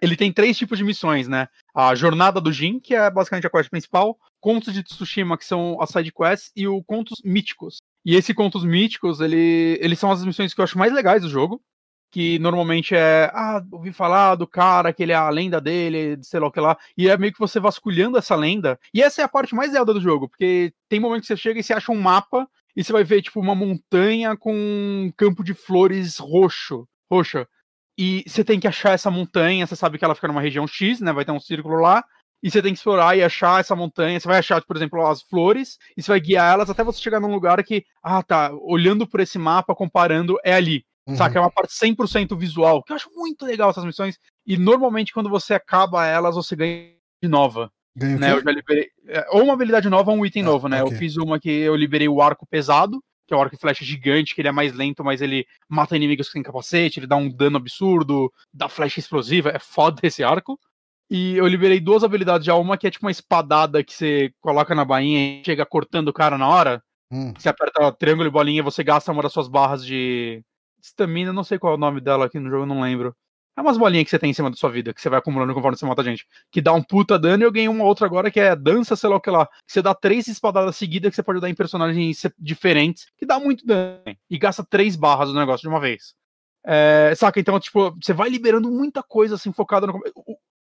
Ele tem três tipos de missões, né? A Jornada do Jin, que é basicamente a quest principal, Contos de Tsushima, que são as side quests, e o Contos Míticos. E esse Contos Míticos, ele, eles são as missões que eu acho mais legais do jogo, que normalmente é, ah, ouvi falar do cara, que ele é a lenda dele, sei lá o que lá, e é meio que você vasculhando essa lenda. E essa é a parte mais zelda do jogo, porque tem momentos que você chega e você acha um mapa e você vai ver, tipo, uma montanha com um campo de flores roxo, roxa. E você tem que achar essa montanha, você sabe que ela fica numa região X, né? Vai ter um círculo lá. E você tem que explorar e achar essa montanha. Você vai achar, por exemplo, as flores, e você vai guiar elas até você chegar num lugar que, ah, tá, olhando por esse mapa, comparando, é ali. Uhum. Saca? É uma parte 100% visual, que eu acho muito legal essas missões. E normalmente, quando você acaba elas, você ganha de nova. Né? Eu já liberei. é, Ou uma habilidade nova ou um item Ah, novo, né? ok. Eu fiz uma que eu liberei o arco pesado, que é o arco e flecha gigante, que ele é mais lento, mas ele mata inimigos sem capacete, ele dá um dano absurdo, dá flecha explosiva, é foda esse arco. E eu liberei duas habilidades já, uma que é tipo uma espadada que você coloca na bainha e chega cortando o cara na hora. Hum. Você aperta triângulo e bolinha, você gasta uma das suas barras de estamina, não sei qual é o nome dela aqui no jogo, eu não lembro. É umas bolinhas que você tem em cima da sua vida, que você vai acumulando conforme você mata gente. Que dá um puta dano e eu ganhei uma outra agora que é dança, sei lá o que lá. Você dá três espadadas seguidas que você pode dar em personagens diferentes, que dá muito dano. E gasta três barras do negócio de uma vez. É, saca? Então, tipo, você vai liberando muita coisa assim, focada no. O,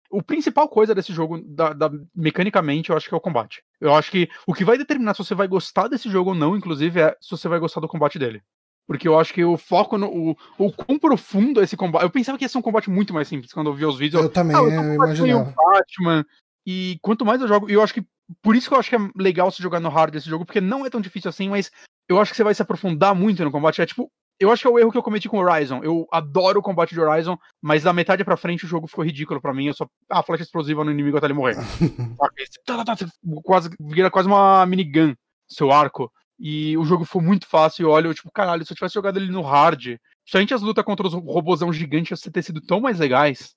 o principal coisa desse jogo, da, da- mecanicamente, eu acho que é o combate. Eu acho que o que vai determinar se você vai gostar desse jogo ou não, inclusive, é se você vai gostar do combate dele. Porque eu acho que o foco no. O, o quão profundo é esse combate. Eu pensava que ia ser um combate muito mais simples quando eu vi os vídeos. Eu também, Ah, eu o imaginava. Batman. E quanto mais eu jogo, e eu acho que. Por isso que eu acho que é legal se jogar no hard esse jogo, porque não é tão difícil assim, mas eu acho que você vai se aprofundar muito no combate. É tipo. Eu acho que é o erro que eu cometi com Horizon. Eu adoro o combate de Horizon, mas da metade pra frente o jogo ficou ridículo pra mim. Eu só. Ah, flecha explosiva no inimigo até ele morrer. Tá, tá, tá, quase, vira quase uma minigun, seu arco. E o jogo foi muito fácil. E olha, eu, tipo, caralho, se eu tivesse jogado ele no hard, principalmente as lutas contra os robôzão gigantes ia ter sido tão mais legais.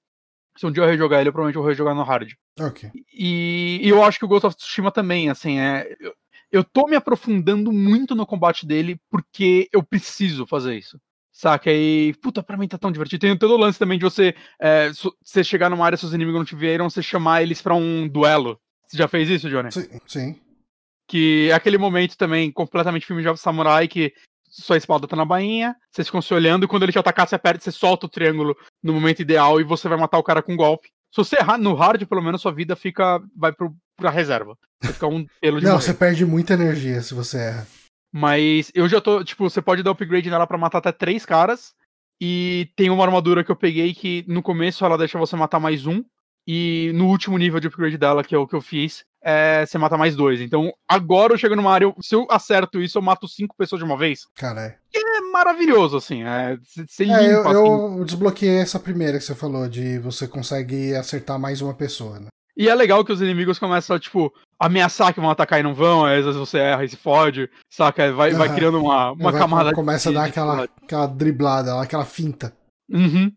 Se um dia eu rejogar ele, eu provavelmente vou rejogar no hard. Ok. E, e eu acho que o Ghost of Tsushima também, assim, é. Eu, eu tô me aprofundando muito no combate dele porque eu preciso fazer isso. Saca? E, puta, pra mim tá tão divertido. Tem todo o lance também de você, é, você chegar numa área, se os inimigos não te viram, você chamar eles pra um duelo. Você já fez isso, Johnny? Sim, sim. Que é aquele momento também completamente filme de samurai que sua espada tá na bainha, vocês ficam se olhando e quando ele te atacar, você aperta, você solta o triângulo no momento ideal e você vai matar o cara com um golpe. Se você errar no hard, pelo menos sua vida fica vai pro, pra reserva. Você fica um pelo de Não, morrer. você perde muita energia se você erra. Mas eu já tô, tipo, você pode dar upgrade nela pra matar até três caras. E tem uma armadura que eu peguei que no começo ela deixa você matar mais um. E no último nível de upgrade dela, que é o que eu fiz, é, você mata mais dois. Então agora eu chego numa área, eu- se eu acerto isso, eu mato cinco pessoas de uma vez. Caralho. É maravilhoso, assim. É, você limpa, É, eu, assim. eu desbloqueei essa primeira que você falou, de você consegue acertar mais uma pessoa, né? E é legal que os inimigos começam a, tipo, ameaçar que vão atacar e não vão, aí às vezes você erra e se fode, saca? Vai, vai Aham. criando uma, uma Vai- camada. Começa a de- dar de aquela, aquela driblada, aquela finta. Uhum.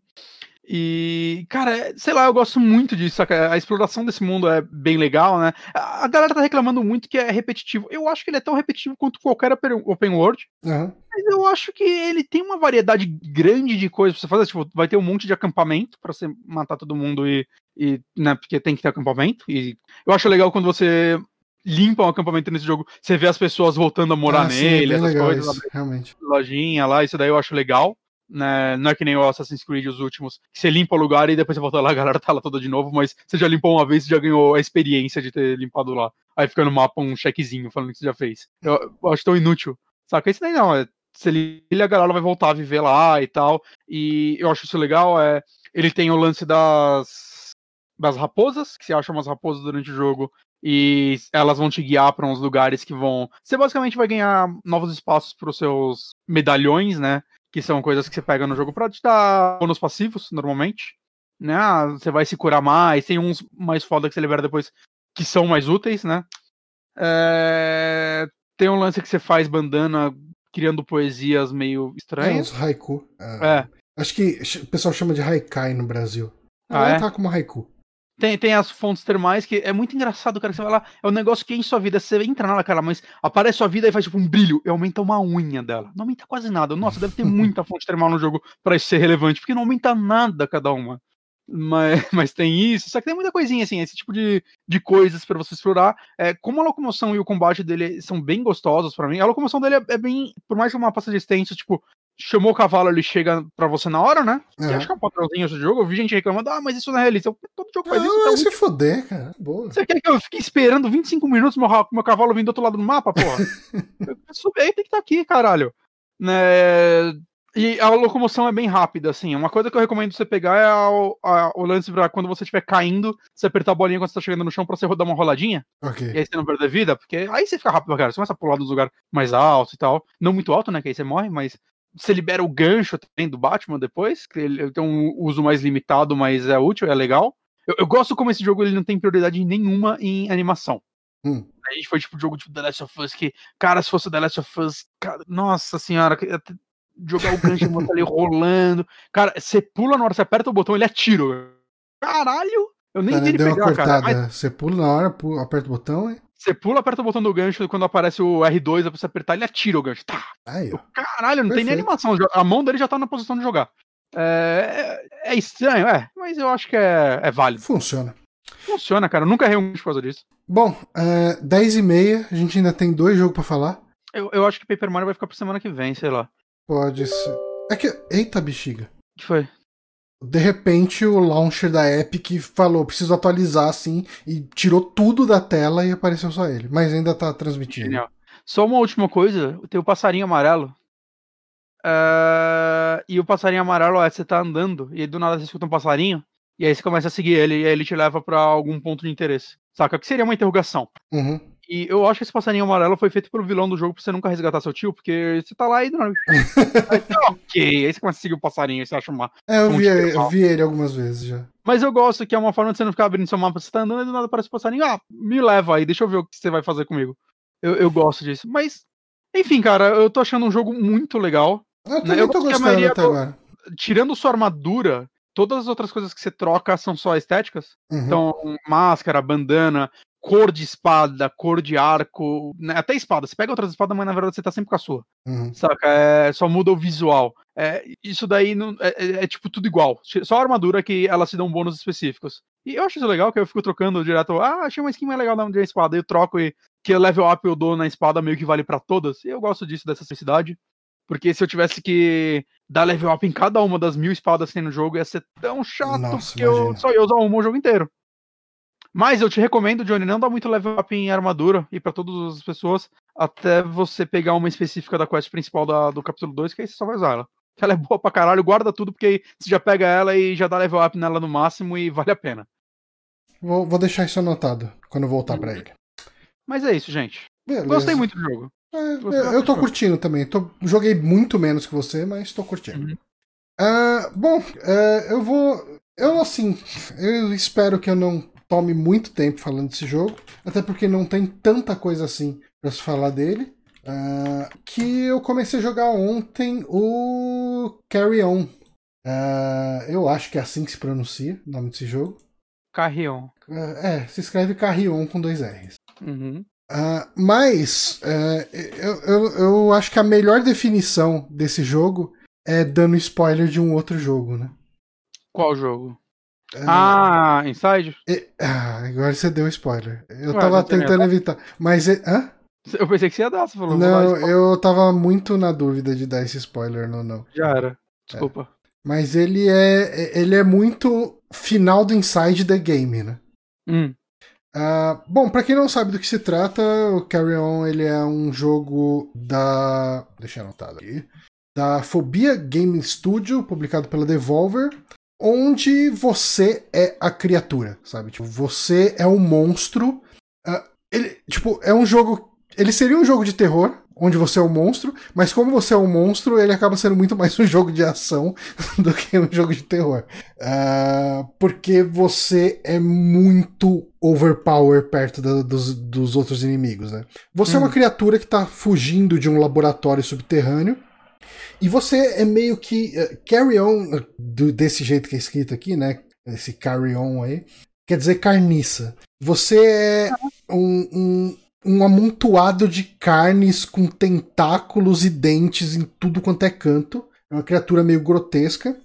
E, cara, sei lá, eu gosto muito disso? A exploração desse mundo é bem legal, né? A galera tá reclamando muito que é repetitivo. Eu acho que ele é tão repetitivo quanto qualquer open world, Aham. mas eu acho que ele tem uma variedade grande de coisas pra você fazer. Tipo, vai ter um monte de acampamento pra você matar todo mundo e, e, né, porque tem que ter acampamento. E eu acho legal quando você limpa um acampamento nesse jogo, você vê as pessoas voltando a morar Ah, sim, é nele, essas legal coisas, isso, realmente. lojinha lá, isso daí eu acho legal. Né? Não é que nem o Assassin's Creed os últimos, que você limpa o lugar e depois você volta lá, a galera tá lá toda de novo, mas você já limpou uma vez e já ganhou a experiência de ter limpado lá. Aí fica no mapa um checkzinho falando que você já fez. Eu, eu acho tão inútil. Saca? Isso daí não, é. Você limpa, a galera vai voltar a viver lá e tal. E eu acho isso legal. É, ele tem o lance das, das raposas, que você acha umas raposas durante o jogo e elas vão te guiar para uns lugares que vão. Você basicamente vai ganhar novos espaços para os seus medalhões, né? Que são coisas que você pega no jogo para te dar bônus passivos, normalmente. Né? Ah, Você vai se curar mais, tem uns mais foda que você libera depois que são mais úteis, né? É, Tem um lance que você faz bandana criando poesias meio É, estranhas. os haiku. Ah, É. Acho que o pessoal chama de haikai no Brasil. Ah, é? tá como haiku. Tem, tem as fontes termais que é muito engraçado, cara. Você vai lá, é um negócio que em sua vida, você entra nela, cara, mas aparece sua vida e faz tipo um brilho e aumenta uma unha dela. Não aumenta quase nada. Nossa, deve ter muita fonte termal no jogo para isso ser relevante, porque não aumenta nada cada uma. Mas, mas tem isso, só que tem muita coisinha assim, esse tipo de, de coisas para você explorar. É, como a locomoção e o combate dele são bem gostosos para mim, a locomoção dele é, é, bem, por mais que uma passagem extensa, tipo, chamou o cavalo, ele chega pra você na hora, né? E acho que é um padrãozinho esse jogo. Eu vi gente reclamando, ah, mas isso não é realista. Todo jogo faz não, isso. Então... se foder, cara. Boa. Você quer que eu fique esperando 25 minutos meu, meu cavalo vindo do outro lado do mapa, porra? Subir aí tem que estar tá aqui, caralho. Né? E a locomoção é bem rápida, assim. Uma coisa que eu recomendo você pegar é a, a, o lance pra quando você estiver caindo, você apertar a bolinha quando você tá chegando no chão pra você dar uma roladinha. Ok. E aí você não perder vida, porque aí você fica rápido, cara. Você começa a pular dos lugares mais altos e tal. Não muito alto, né? Que aí você morre, mas você libera o gancho também do Batman depois, que ele tem um uso mais limitado, mas é útil, é legal. Eu, eu gosto como esse jogo ele não tem prioridade nenhuma em animação. Hum. A gente foi tipo jogo tipo The Last of Us, que, cara, se fosse The Last of Us, cara, nossa senhora, jogar o gancho ali rolando. Cara, você pula na hora, você aperta o botão, ele atira. Caralho! Eu nem vi ele pegar, cara. Mas... Você pula na hora, pula, aperta o botão e. Você pula, aperta o botão do gancho, quando aparece o R2, pra você apertar, ele atira o gancho. Tá. Aí, ó. Caralho, não Perfeito. tem nem animação. A mão dele já tá na posição de jogar. É, é, é estranho, é, mas eu acho que é, é válido. Funciona. Funciona, cara. Eu nunca errei um por causa disso. Bom, é, 10 e meia, a gente ainda tem dois jogos para falar. Eu, eu acho que Paper Mario vai ficar pra semana que vem, sei lá. Pode ser. É que. Eita, bexiga. O que foi? De repente o launcher da Epic falou, preciso atualizar assim, e tirou tudo da tela e apareceu só ele. Mas ainda tá transmitindo. Genial. Só uma última coisa, tem o passarinho amarelo. Uh, e o passarinho amarelo, é, você tá andando, e do nada você escuta um passarinho, e aí você começa a seguir ele, e aí ele te leva para algum ponto de interesse. Saca? Que seria uma interrogação. Uhum. E eu acho que esse passarinho amarelo foi feito pelo vilão do jogo pra você nunca resgatar seu tio, porque você tá lá e não. ok, aí você começa a seguir o passarinho você acha uma. É, eu vi, eu vi ele algumas vezes já. Mas eu gosto que é uma forma de você não ficar abrindo seu mapa, você tá andando e do nada aparece o passarinho, ah, me leva aí, deixa eu ver o que você vai fazer comigo. Eu, eu gosto disso. Mas, enfim, cara, eu tô achando um jogo muito legal. Eu também eu tô gostando até agora. Tirando sua armadura, todas as outras coisas que você troca são só estéticas. Uhum. Então, máscara, bandana, cor de espada, cor de arco, né? até espada. Você pega outras espadas, mas na verdade você tá sempre com a sua. Uhum. Saca? É, só muda o visual. É, isso daí não, é, é, é, tipo tudo igual. Só a armadura que elas se dão bônus específicos. E eu acho isso legal, que eu fico trocando direto. Ah, achei uma skin mais legal da espada. Eu troco e que level up eu dou na espada meio que vale para todas. E eu gosto disso, dessa simplicidade. Porque se eu tivesse que dar level up em cada uma das mil espadas que tem no jogo, ia ser tão chato Nossa, que eu só ia usar uma o jogo inteiro. Mas eu te recomendo, Johnny, não dá muito level up em armadura e para todas as pessoas, até você pegar uma específica da quest principal da, do capítulo 2, que aí você só vai usar ela. Ela é boa pra caralho, guarda tudo, porque aí você já pega ela e já dá level up nela no máximo e vale a pena. Vou, vou deixar isso anotado quando voltar para ele. Mas é isso, gente. Beleza. Gostei muito do jogo. É, eu tô curtindo também. Tô, joguei muito menos que você, mas tô curtindo. Uhum. Uh, bom, uh, eu vou. Eu assim, eu espero que eu não tome muito tempo falando desse jogo, até porque não tem tanta coisa assim para se falar dele. Uh, que eu comecei a jogar ontem o Carry On. Uh, eu acho que é assim que se pronuncia o nome desse jogo. Carrion. Uh, é, se escreve Carrion com dois R's. Uhum. mas eu, eu, eu acho que a melhor definição desse jogo é dando spoiler de um outro jogo, né? Qual jogo? Ah, Inside? ah, agora você deu spoiler. Eu Ué, tava tentando evitar. Mas. Hã? Eu pensei que você ia dar, você falou. Não, eu tava muito na dúvida de dar esse spoiler ou não. Já era. Desculpa. É. Mas ele é. Ele é muito final do Inside the Game, né? Hum. Uh, bom, para quem não sabe do que se trata, o Carry On ele é um jogo da. Deixa eu anotar aqui. Da Phobia Game Studio, publicado pela Devolver onde você é a criatura, sabe? Tipo, você é um monstro. Uh, ele, tipo, é um jogo. Ele seria um jogo de terror, onde você é um monstro, mas como você é um monstro, ele acaba sendo muito mais um jogo de ação do que um jogo de terror. Uh, porque você é muito overpower perto dos, dos outros inimigos, né? Você hum. é uma hum. criatura que está fugindo de um laboratório subterrâneo e você é meio que uh, carry on, uh, do, desse jeito que é escrito aqui, né? Esse carry on aí. quer dizer carniça. Você é um, um, um amontoado de carnes com tentáculos e dentes em tudo quanto é canto. É uma criatura meio grotesca.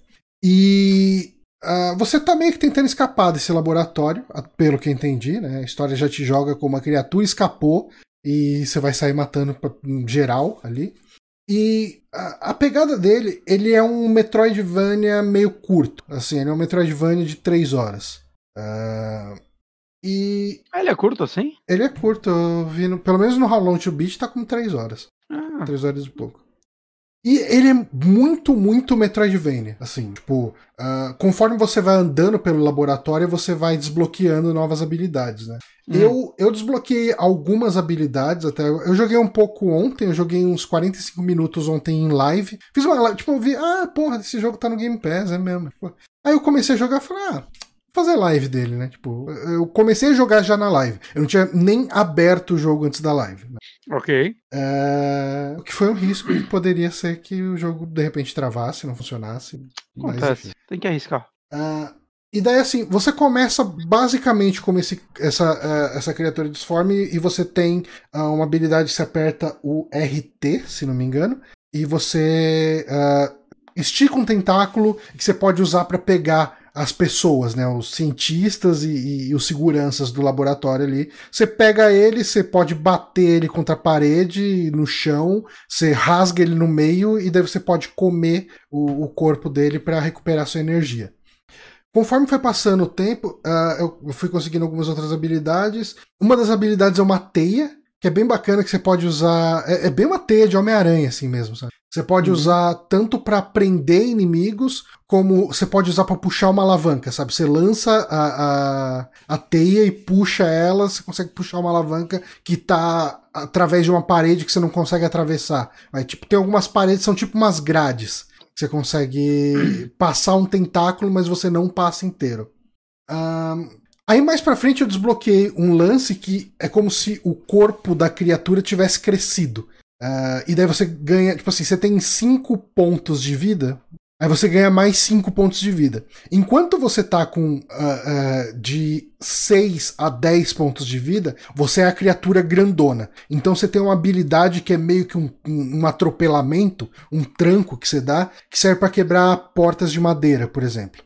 E uh, você tá meio que tentando escapar desse laboratório, pelo que entendi, né? A história já te joga como uma criatura escapou e você vai sair matando pra, geral ali. E a, a, pegada dele, ele é um Metroidvania meio curto. Assim, ele é um Metroidvania de 3 horas. Uh, e. Ah, ele é curto assim? Ele é curto. Eu vi no, pelo menos no How Long to Beat tá com 3 horas. Ah. 3 horas e pouco. E ele é muito, muito Metroidvania. Assim, tipo, uh, conforme você vai andando pelo laboratório, você vai desbloqueando novas habilidades, né? Hum. Eu, eu desbloqueei algumas habilidades até. Eu joguei um pouco ontem, eu joguei uns 45 minutos ontem em live. Fiz uma live, tipo, eu vi, ah, porra, esse jogo tá no Game Pass, é mesmo. Aí eu comecei a jogar e falei, ah, fazer live dele, né? Tipo, eu comecei a jogar já na live. Eu não tinha nem aberto o jogo antes da live. Né? Ok. É... O que foi um risco e poderia ser que o jogo de repente travasse, não funcionasse. Acontece. Mas, Tem que arriscar. Uh, e daí, assim, você começa basicamente como esse, essa, uh, essa criatura disforme e você tem uh, uma habilidade que se aperta o RT, se não me engano, e você estica um tentáculo que você pode usar para pegar as pessoas, né, os cientistas e, e, os seguranças do laboratório ali. Você pega ele, você pode bater ele contra a parede, no chão, você rasga ele no meio e daí você pode comer o, o corpo dele para recuperar sua energia. Conforme foi passando o tempo, uh, eu fui conseguindo algumas outras habilidades. Uma das habilidades é uma teia, que é bem bacana, que você pode usar. É, é bem uma teia de Homem-Aranha, assim mesmo, sabe? Você pode uhum. usar tanto para prender inimigos, como você pode usar para puxar uma alavanca, sabe? Você lança a, a, a teia e puxa ela, você consegue puxar uma alavanca que tá através de uma parede que você não consegue atravessar. Aí, tipo, tem algumas paredes são tipo umas grades. Você consegue passar um tentáculo, mas você não passa inteiro. Um, aí mais pra frente eu desbloqueei um lance que é como se o corpo da criatura tivesse crescido. Uh, e daí você ganha, tipo assim, você tem 5 pontos de vida, aí você ganha mais 5 pontos de vida. Enquanto você tá com uh, uh, de 6 a 10 pontos de vida, você é a criatura grandona. Então você tem uma habilidade que é meio que um, um, atropelamento, um tranco que você dá, que serve para quebrar portas de madeira, por exemplo.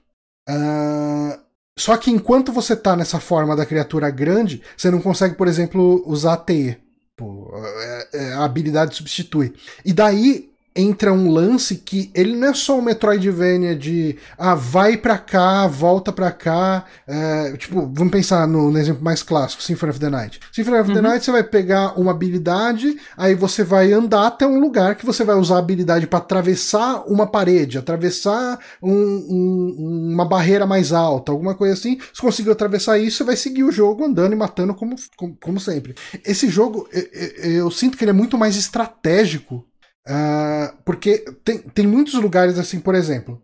Só que enquanto você tá nessa forma da criatura grande, você não consegue, por exemplo, usar a. Pô, é, é, a habilidade substitui. E daí entra um lance que ele não é só um Metroidvania de ah, vai pra cá, volta pra cá. É, tipo, vamos pensar no, no, exemplo mais clássico, Symphony of the Night. Symphony of uhum. the Night você vai pegar uma habilidade, aí você vai andar até um lugar que você vai usar a habilidade para atravessar uma parede, atravessar um, um, uma barreira mais alta, alguma coisa assim. Se conseguiu atravessar isso, você vai seguir o jogo andando e matando como, como, como sempre. Esse jogo, eu, eu, eu sinto que ele é muito mais estratégico Uh, porque tem, tem muitos lugares assim, por exemplo.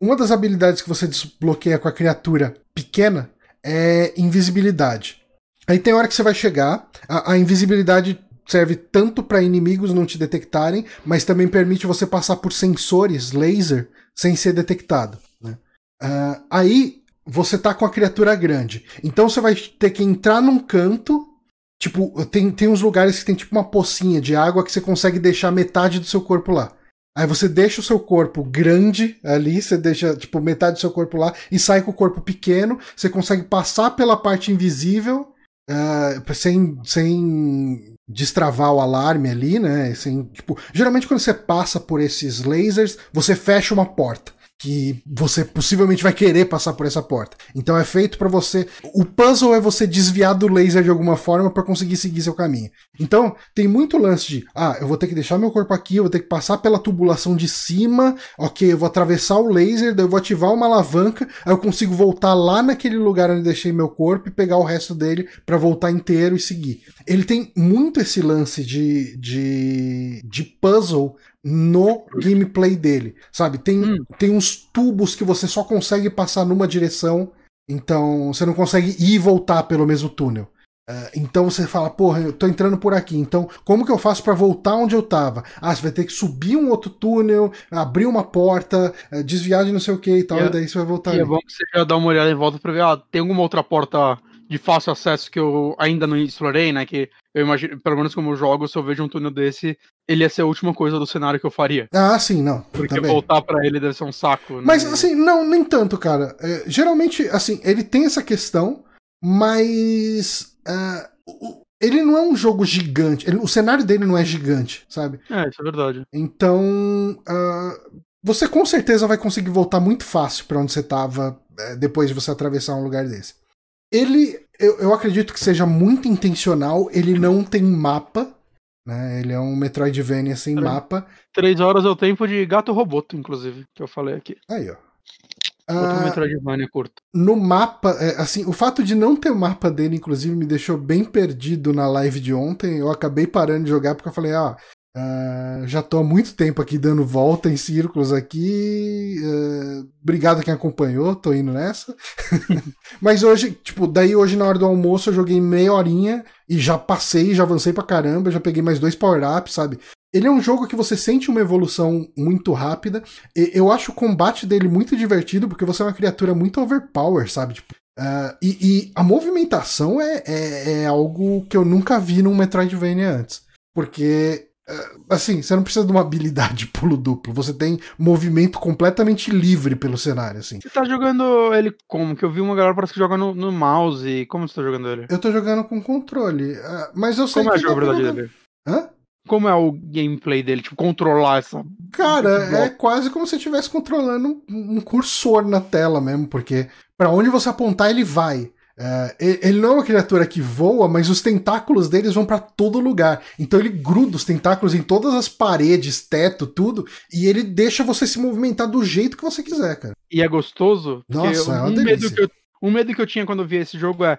Uma das habilidades que você desbloqueia com a criatura pequena é invisibilidade. Aí tem hora que você vai chegar, a, a invisibilidade serve tanto para inimigos não te detectarem, mas também permite você passar por sensores laser sem ser detectado. Né? Uh, aí você tá com a criatura grande. Então você vai ter que entrar num canto Tipo, tem, tem uns lugares que tem tipo uma pocinha de água que você consegue deixar metade do seu corpo lá. Aí você deixa o seu corpo grande ali, você deixa, tipo, metade do seu corpo lá e sai com o corpo pequeno. Você consegue passar pela parte invisível uh, sem, sem destravar o alarme ali, né? Sem, tipo, geralmente quando você passa por esses lasers, você fecha uma porta que você possivelmente vai querer passar por essa porta. Então é feito para você. O puzzle é você desviar do laser de alguma forma para conseguir seguir seu caminho. Então tem muito lance de, ah, eu vou ter que deixar meu corpo aqui, eu vou ter que passar pela tubulação de cima, ok, eu vou atravessar o laser, daí eu vou ativar uma alavanca, aí eu consigo voltar lá naquele lugar onde deixei meu corpo e pegar o resto dele para voltar inteiro e seguir. Ele tem muito esse lance de, de, de puzzle no gameplay dele, sabe? Tem, hum. tem uns tubos que você só consegue passar numa direção, então você não consegue ir e voltar pelo mesmo túnel. Uh, então você fala, porra, eu tô entrando por aqui, então como que eu faço para voltar onde eu tava? Ah, você vai ter que subir um outro túnel, abrir uma porta, uh, desviar de não sei o que e tal, e, e daí você vai voltar. E é ali. é bom que você já dá uma olhada em volta pra ver, ah, tem alguma outra porta de fácil acesso que eu ainda não explorei, né? Que eu imagino, pelo menos como eu jogo, se eu vejo um túnel desse, ele ia ser a última coisa do cenário que eu faria. Ah, sim, não. Porque também. voltar para ele deve ser um saco. Né? Mas, assim, não, nem tanto, cara. É, geralmente, assim, ele tem essa questão, mas. Uh, ele não é um jogo gigante. Ele, o cenário dele não é gigante, sabe? É, isso é verdade. Então. Uh, você com certeza vai conseguir voltar muito fácil para onde você tava é, depois de você atravessar um lugar desse. Ele, eu, eu acredito que seja muito intencional, ele não tem mapa, né? Ele é um Metroidvania sem Três. mapa. Três horas é o tempo de Gato Roboto, inclusive, que eu falei aqui. Aí, ó. Outro uh, Metroidvania curto. No mapa, é, assim, o fato de não ter o mapa dele, inclusive, me deixou bem perdido na live de ontem. Eu acabei parando de jogar porque eu falei, ah, Uh, já tô há muito tempo aqui dando volta em círculos aqui. Uh, obrigado quem acompanhou, tô indo nessa. Mas hoje, tipo, daí hoje na hora do almoço eu joguei meia horinha e já passei, já avancei pra caramba, já peguei mais dois power-ups, sabe? Ele é um jogo que você sente uma evolução muito rápida. Eu acho o combate dele muito divertido, porque você é uma criatura muito overpower, sabe? Tipo, uh, e, e, a movimentação é, é, é algo que eu nunca vi num Metroidvania antes. Porque assim, você não precisa de uma habilidade pulo duplo. Você tem movimento completamente livre pelo cenário, assim. Você tá jogando ele como? Que eu vi uma galera parece que joga no, no mouse. Como você tá jogando ele? Eu tô jogando com controle. É, mas eu sei como é a jogabilidade dele? Hã? Como é o gameplay dele? Tipo, controlar essa. Cara, é quase como se estivesse controlando um cursor na tela mesmo, porque para onde você apontar ele vai. Uh, ele não é uma criatura que voa, mas os tentáculos deles vão para todo lugar. Então ele gruda os tentáculos em todas as paredes, teto, tudo, e ele deixa você se movimentar do jeito que você quiser, cara. E é gostoso? Nossa, é um. Medo que eu, um medo que eu tinha quando eu vi esse jogo é.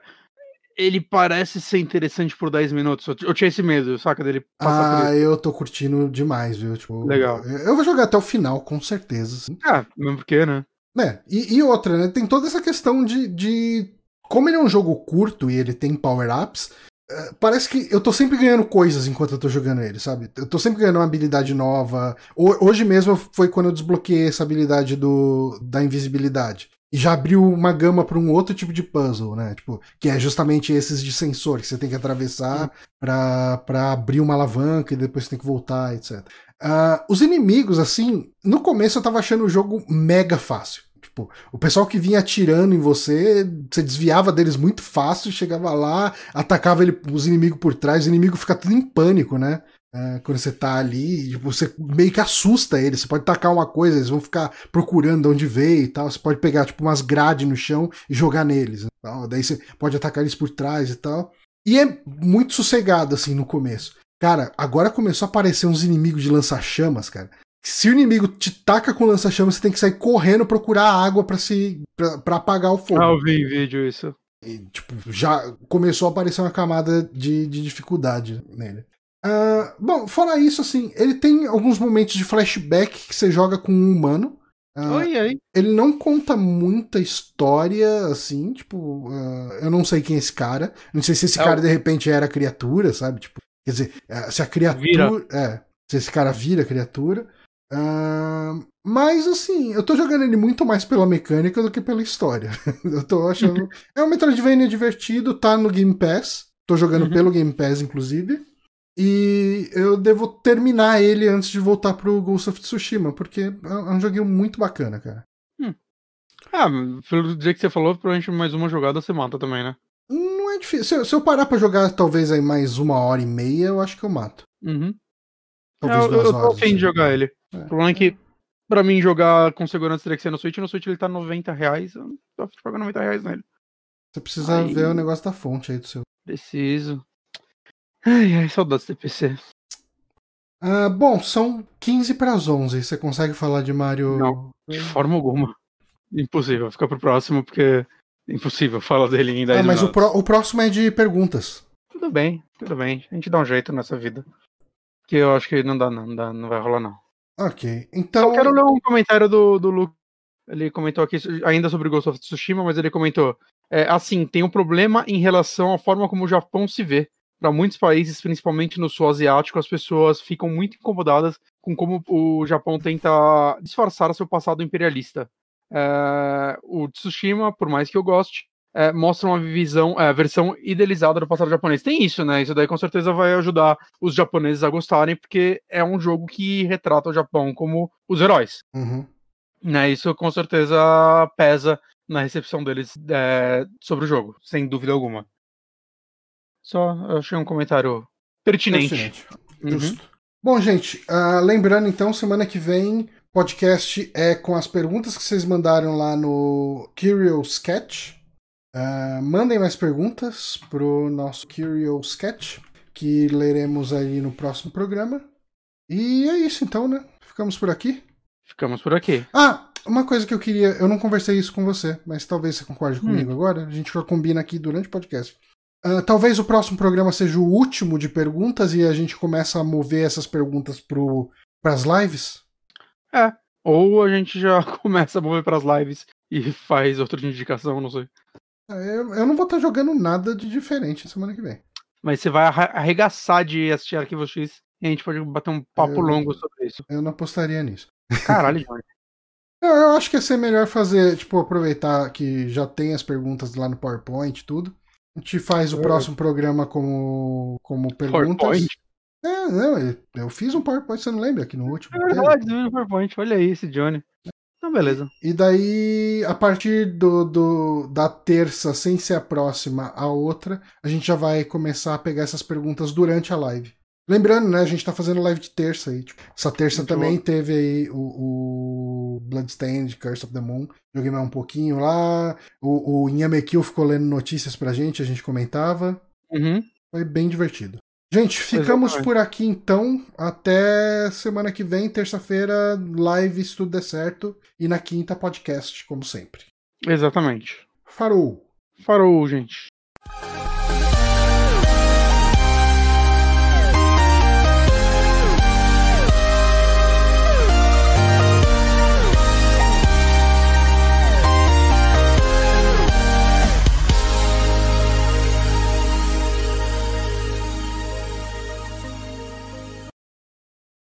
Ele parece ser interessante por 10 minutos. Eu tinha esse medo, saca? Dele passar Ah, eu tô curtindo demais, viu? Tipo, Legal. Eu vou jogar até o final, com certeza. Ah, mesmo porque, né? É, e, e outra, né? Tem toda essa questão de, de como ele é um jogo curto e ele tem power-ups, é, parece que eu tô sempre ganhando coisas enquanto eu tô jogando ele, sabe? Eu tô sempre ganhando uma habilidade nova. Hoje mesmo foi quando eu desbloqueei essa habilidade do, da invisibilidade. E já abriu uma gama para um outro tipo de puzzle, né? Tipo, que é justamente esses de sensor, que você tem que atravessar para abrir uma alavanca e depois você tem que voltar, etc. Uh, ah, os inimigos, assim, no começo eu tava achando o jogo mega fácil. Tipo, o pessoal que vinha atirando em você, você desviava deles muito fácil, chegava lá, atacava ele, os inimigos por trás, o inimigo fica tudo em pânico, né? É, quando você tá ali, tipo, você meio que assusta eles. Você pode tacar uma coisa, eles vão ficar procurando de onde veio e tal. Você pode pegar, tipo, umas grades no chão e jogar neles. Tal. Daí você pode atacar eles por trás e tal. E é muito sossegado, assim, no começo. Cara, agora começou a aparecer uns inimigos de lança-chamas, cara. Se o inimigo te taca com lança-chamas, você tem que sair correndo procurar água para se para apagar o fogo. Ah, eu vi em vídeo isso. E, tipo, já começou a aparecer uma camada de, de dificuldade nele. Uh, bom, fora isso, assim, ele tem alguns momentos de flashback que você joga com um humano. Uh, oi, oi. Ele não conta muita história, assim, tipo, uh, eu não sei quem é esse cara. Não sei se esse é cara o... de repente era criatura, sabe? Tipo, quer dizer, se a criatura. Vira. É, se esse cara vira criatura. Uh, mas assim, eu tô jogando ele muito mais pela mecânica do que pela história. eu tô achando. é um Metroidvania divertido, tá no Game Pass. Tô jogando uhum. pelo Game Pass, inclusive. E eu devo terminar ele antes de voltar pro Ghost of Tsushima, porque é um joguinho muito bacana, cara. Hum. Ah, pelo jeito que você falou, provavelmente mais uma jogada você mata também, né? Não é difícil. Se eu, se eu parar pra jogar talvez aí mais uma hora e meia, eu acho que eu mato. Uhum. Talvez eu, eu tô afim de jogar ele. É. O problema é que, pra mim, jogar com segurança teria que ser no Switch. No Switch ele tá 90 reais. Eu não tô afim de pagar 90 reais nele. Você precisa aí... ver o negócio da fonte aí do seu. Preciso. Ai, ai, saudades do PC. Ah, bom, são 15 para as 11. Você consegue falar de Mario? Não, de forma alguma. Impossível. Fica pro próximo, porque é impossível falar dele 10 Ah, mas o, pro, o próximo é de perguntas. Tudo bem, tudo bem. A gente dá um jeito nessa vida. Que eu acho que não dá, não, dá, não vai rolar, não. Ok, então. Só quero ler um comentário do, do Luke. Ele comentou aqui ainda sobre Ghost of Tsushima, mas ele comentou: É, assim, tem um problema em relação à forma como o Japão se vê. Para muitos países, principalmente no sul asiático, as pessoas ficam muito incomodadas com como o Japão tenta disfarçar seu passado imperialista. É, o Tsushima, por mais que eu goste, é, mostra uma visão, é, versão idealizada do passado japonês. Tem isso, né? Isso daí com certeza vai ajudar os japoneses a gostarem, porque é um jogo que retrata o Japão como os heróis. Uhum. Né? Isso com certeza pesa na recepção deles é, sobre o jogo, sem dúvida alguma. Só eu achei um comentário pertinente. pertinente. Uhum. Justo. Bom, gente, uh, lembrando então, semana que vem podcast é com as perguntas que vocês mandaram lá no Curious Sketch. Uh, mandem mais perguntas pro nosso Curious Sketch, que leremos aí no próximo programa. E é isso então, né? Ficamos por aqui. Ficamos por aqui. Ah, uma coisa que eu queria. Eu não conversei isso com você, mas talvez você concorde hum. comigo agora. A gente já combina aqui durante o podcast. Uh, talvez o próximo programa seja o último de perguntas e a gente começa a mover essas perguntas para as lives. É. Ou a gente já começa a mover para as lives e faz outra indicação, não sei. É, eu, eu não vou estar jogando nada de diferente semana que vem. Mas você vai arregaçar de assistir Arquivo X e a gente pode bater um papo eu, longo sobre isso. Eu não apostaria nisso. Caralho, Johnny. Eu, eu acho que ia ser melhor fazer, tipo, aproveitar que já tem as perguntas lá no PowerPoint e tudo. A gente faz o é. próximo programa como, como perguntas. PowerPoint? É, não, eu fiz um PowerPoint, você não lembra aqui no último? É verdade, no PowerPoint, olha isso, Johnny. Então, beleza. E daí, a partir do, do, da terça, sem ser a próxima, a outra, a gente já vai começar a pegar essas perguntas durante a live. Lembrando, né, a gente tá fazendo live de terça aí. Tipo, essa terça também bom. teve aí o, o Bloodstained, Curse of the Moon. Joguei mais um pouquinho lá. O, o Inhamekil ficou lendo notícias pra gente, a gente comentava. Uhum. Foi bem divertido. Gente, ficamos Exatamente. por aqui então. Até semana que vem, terça-feira, live se tudo der certo. E na quinta, podcast, como sempre. Exatamente. Farou. Farou, gente.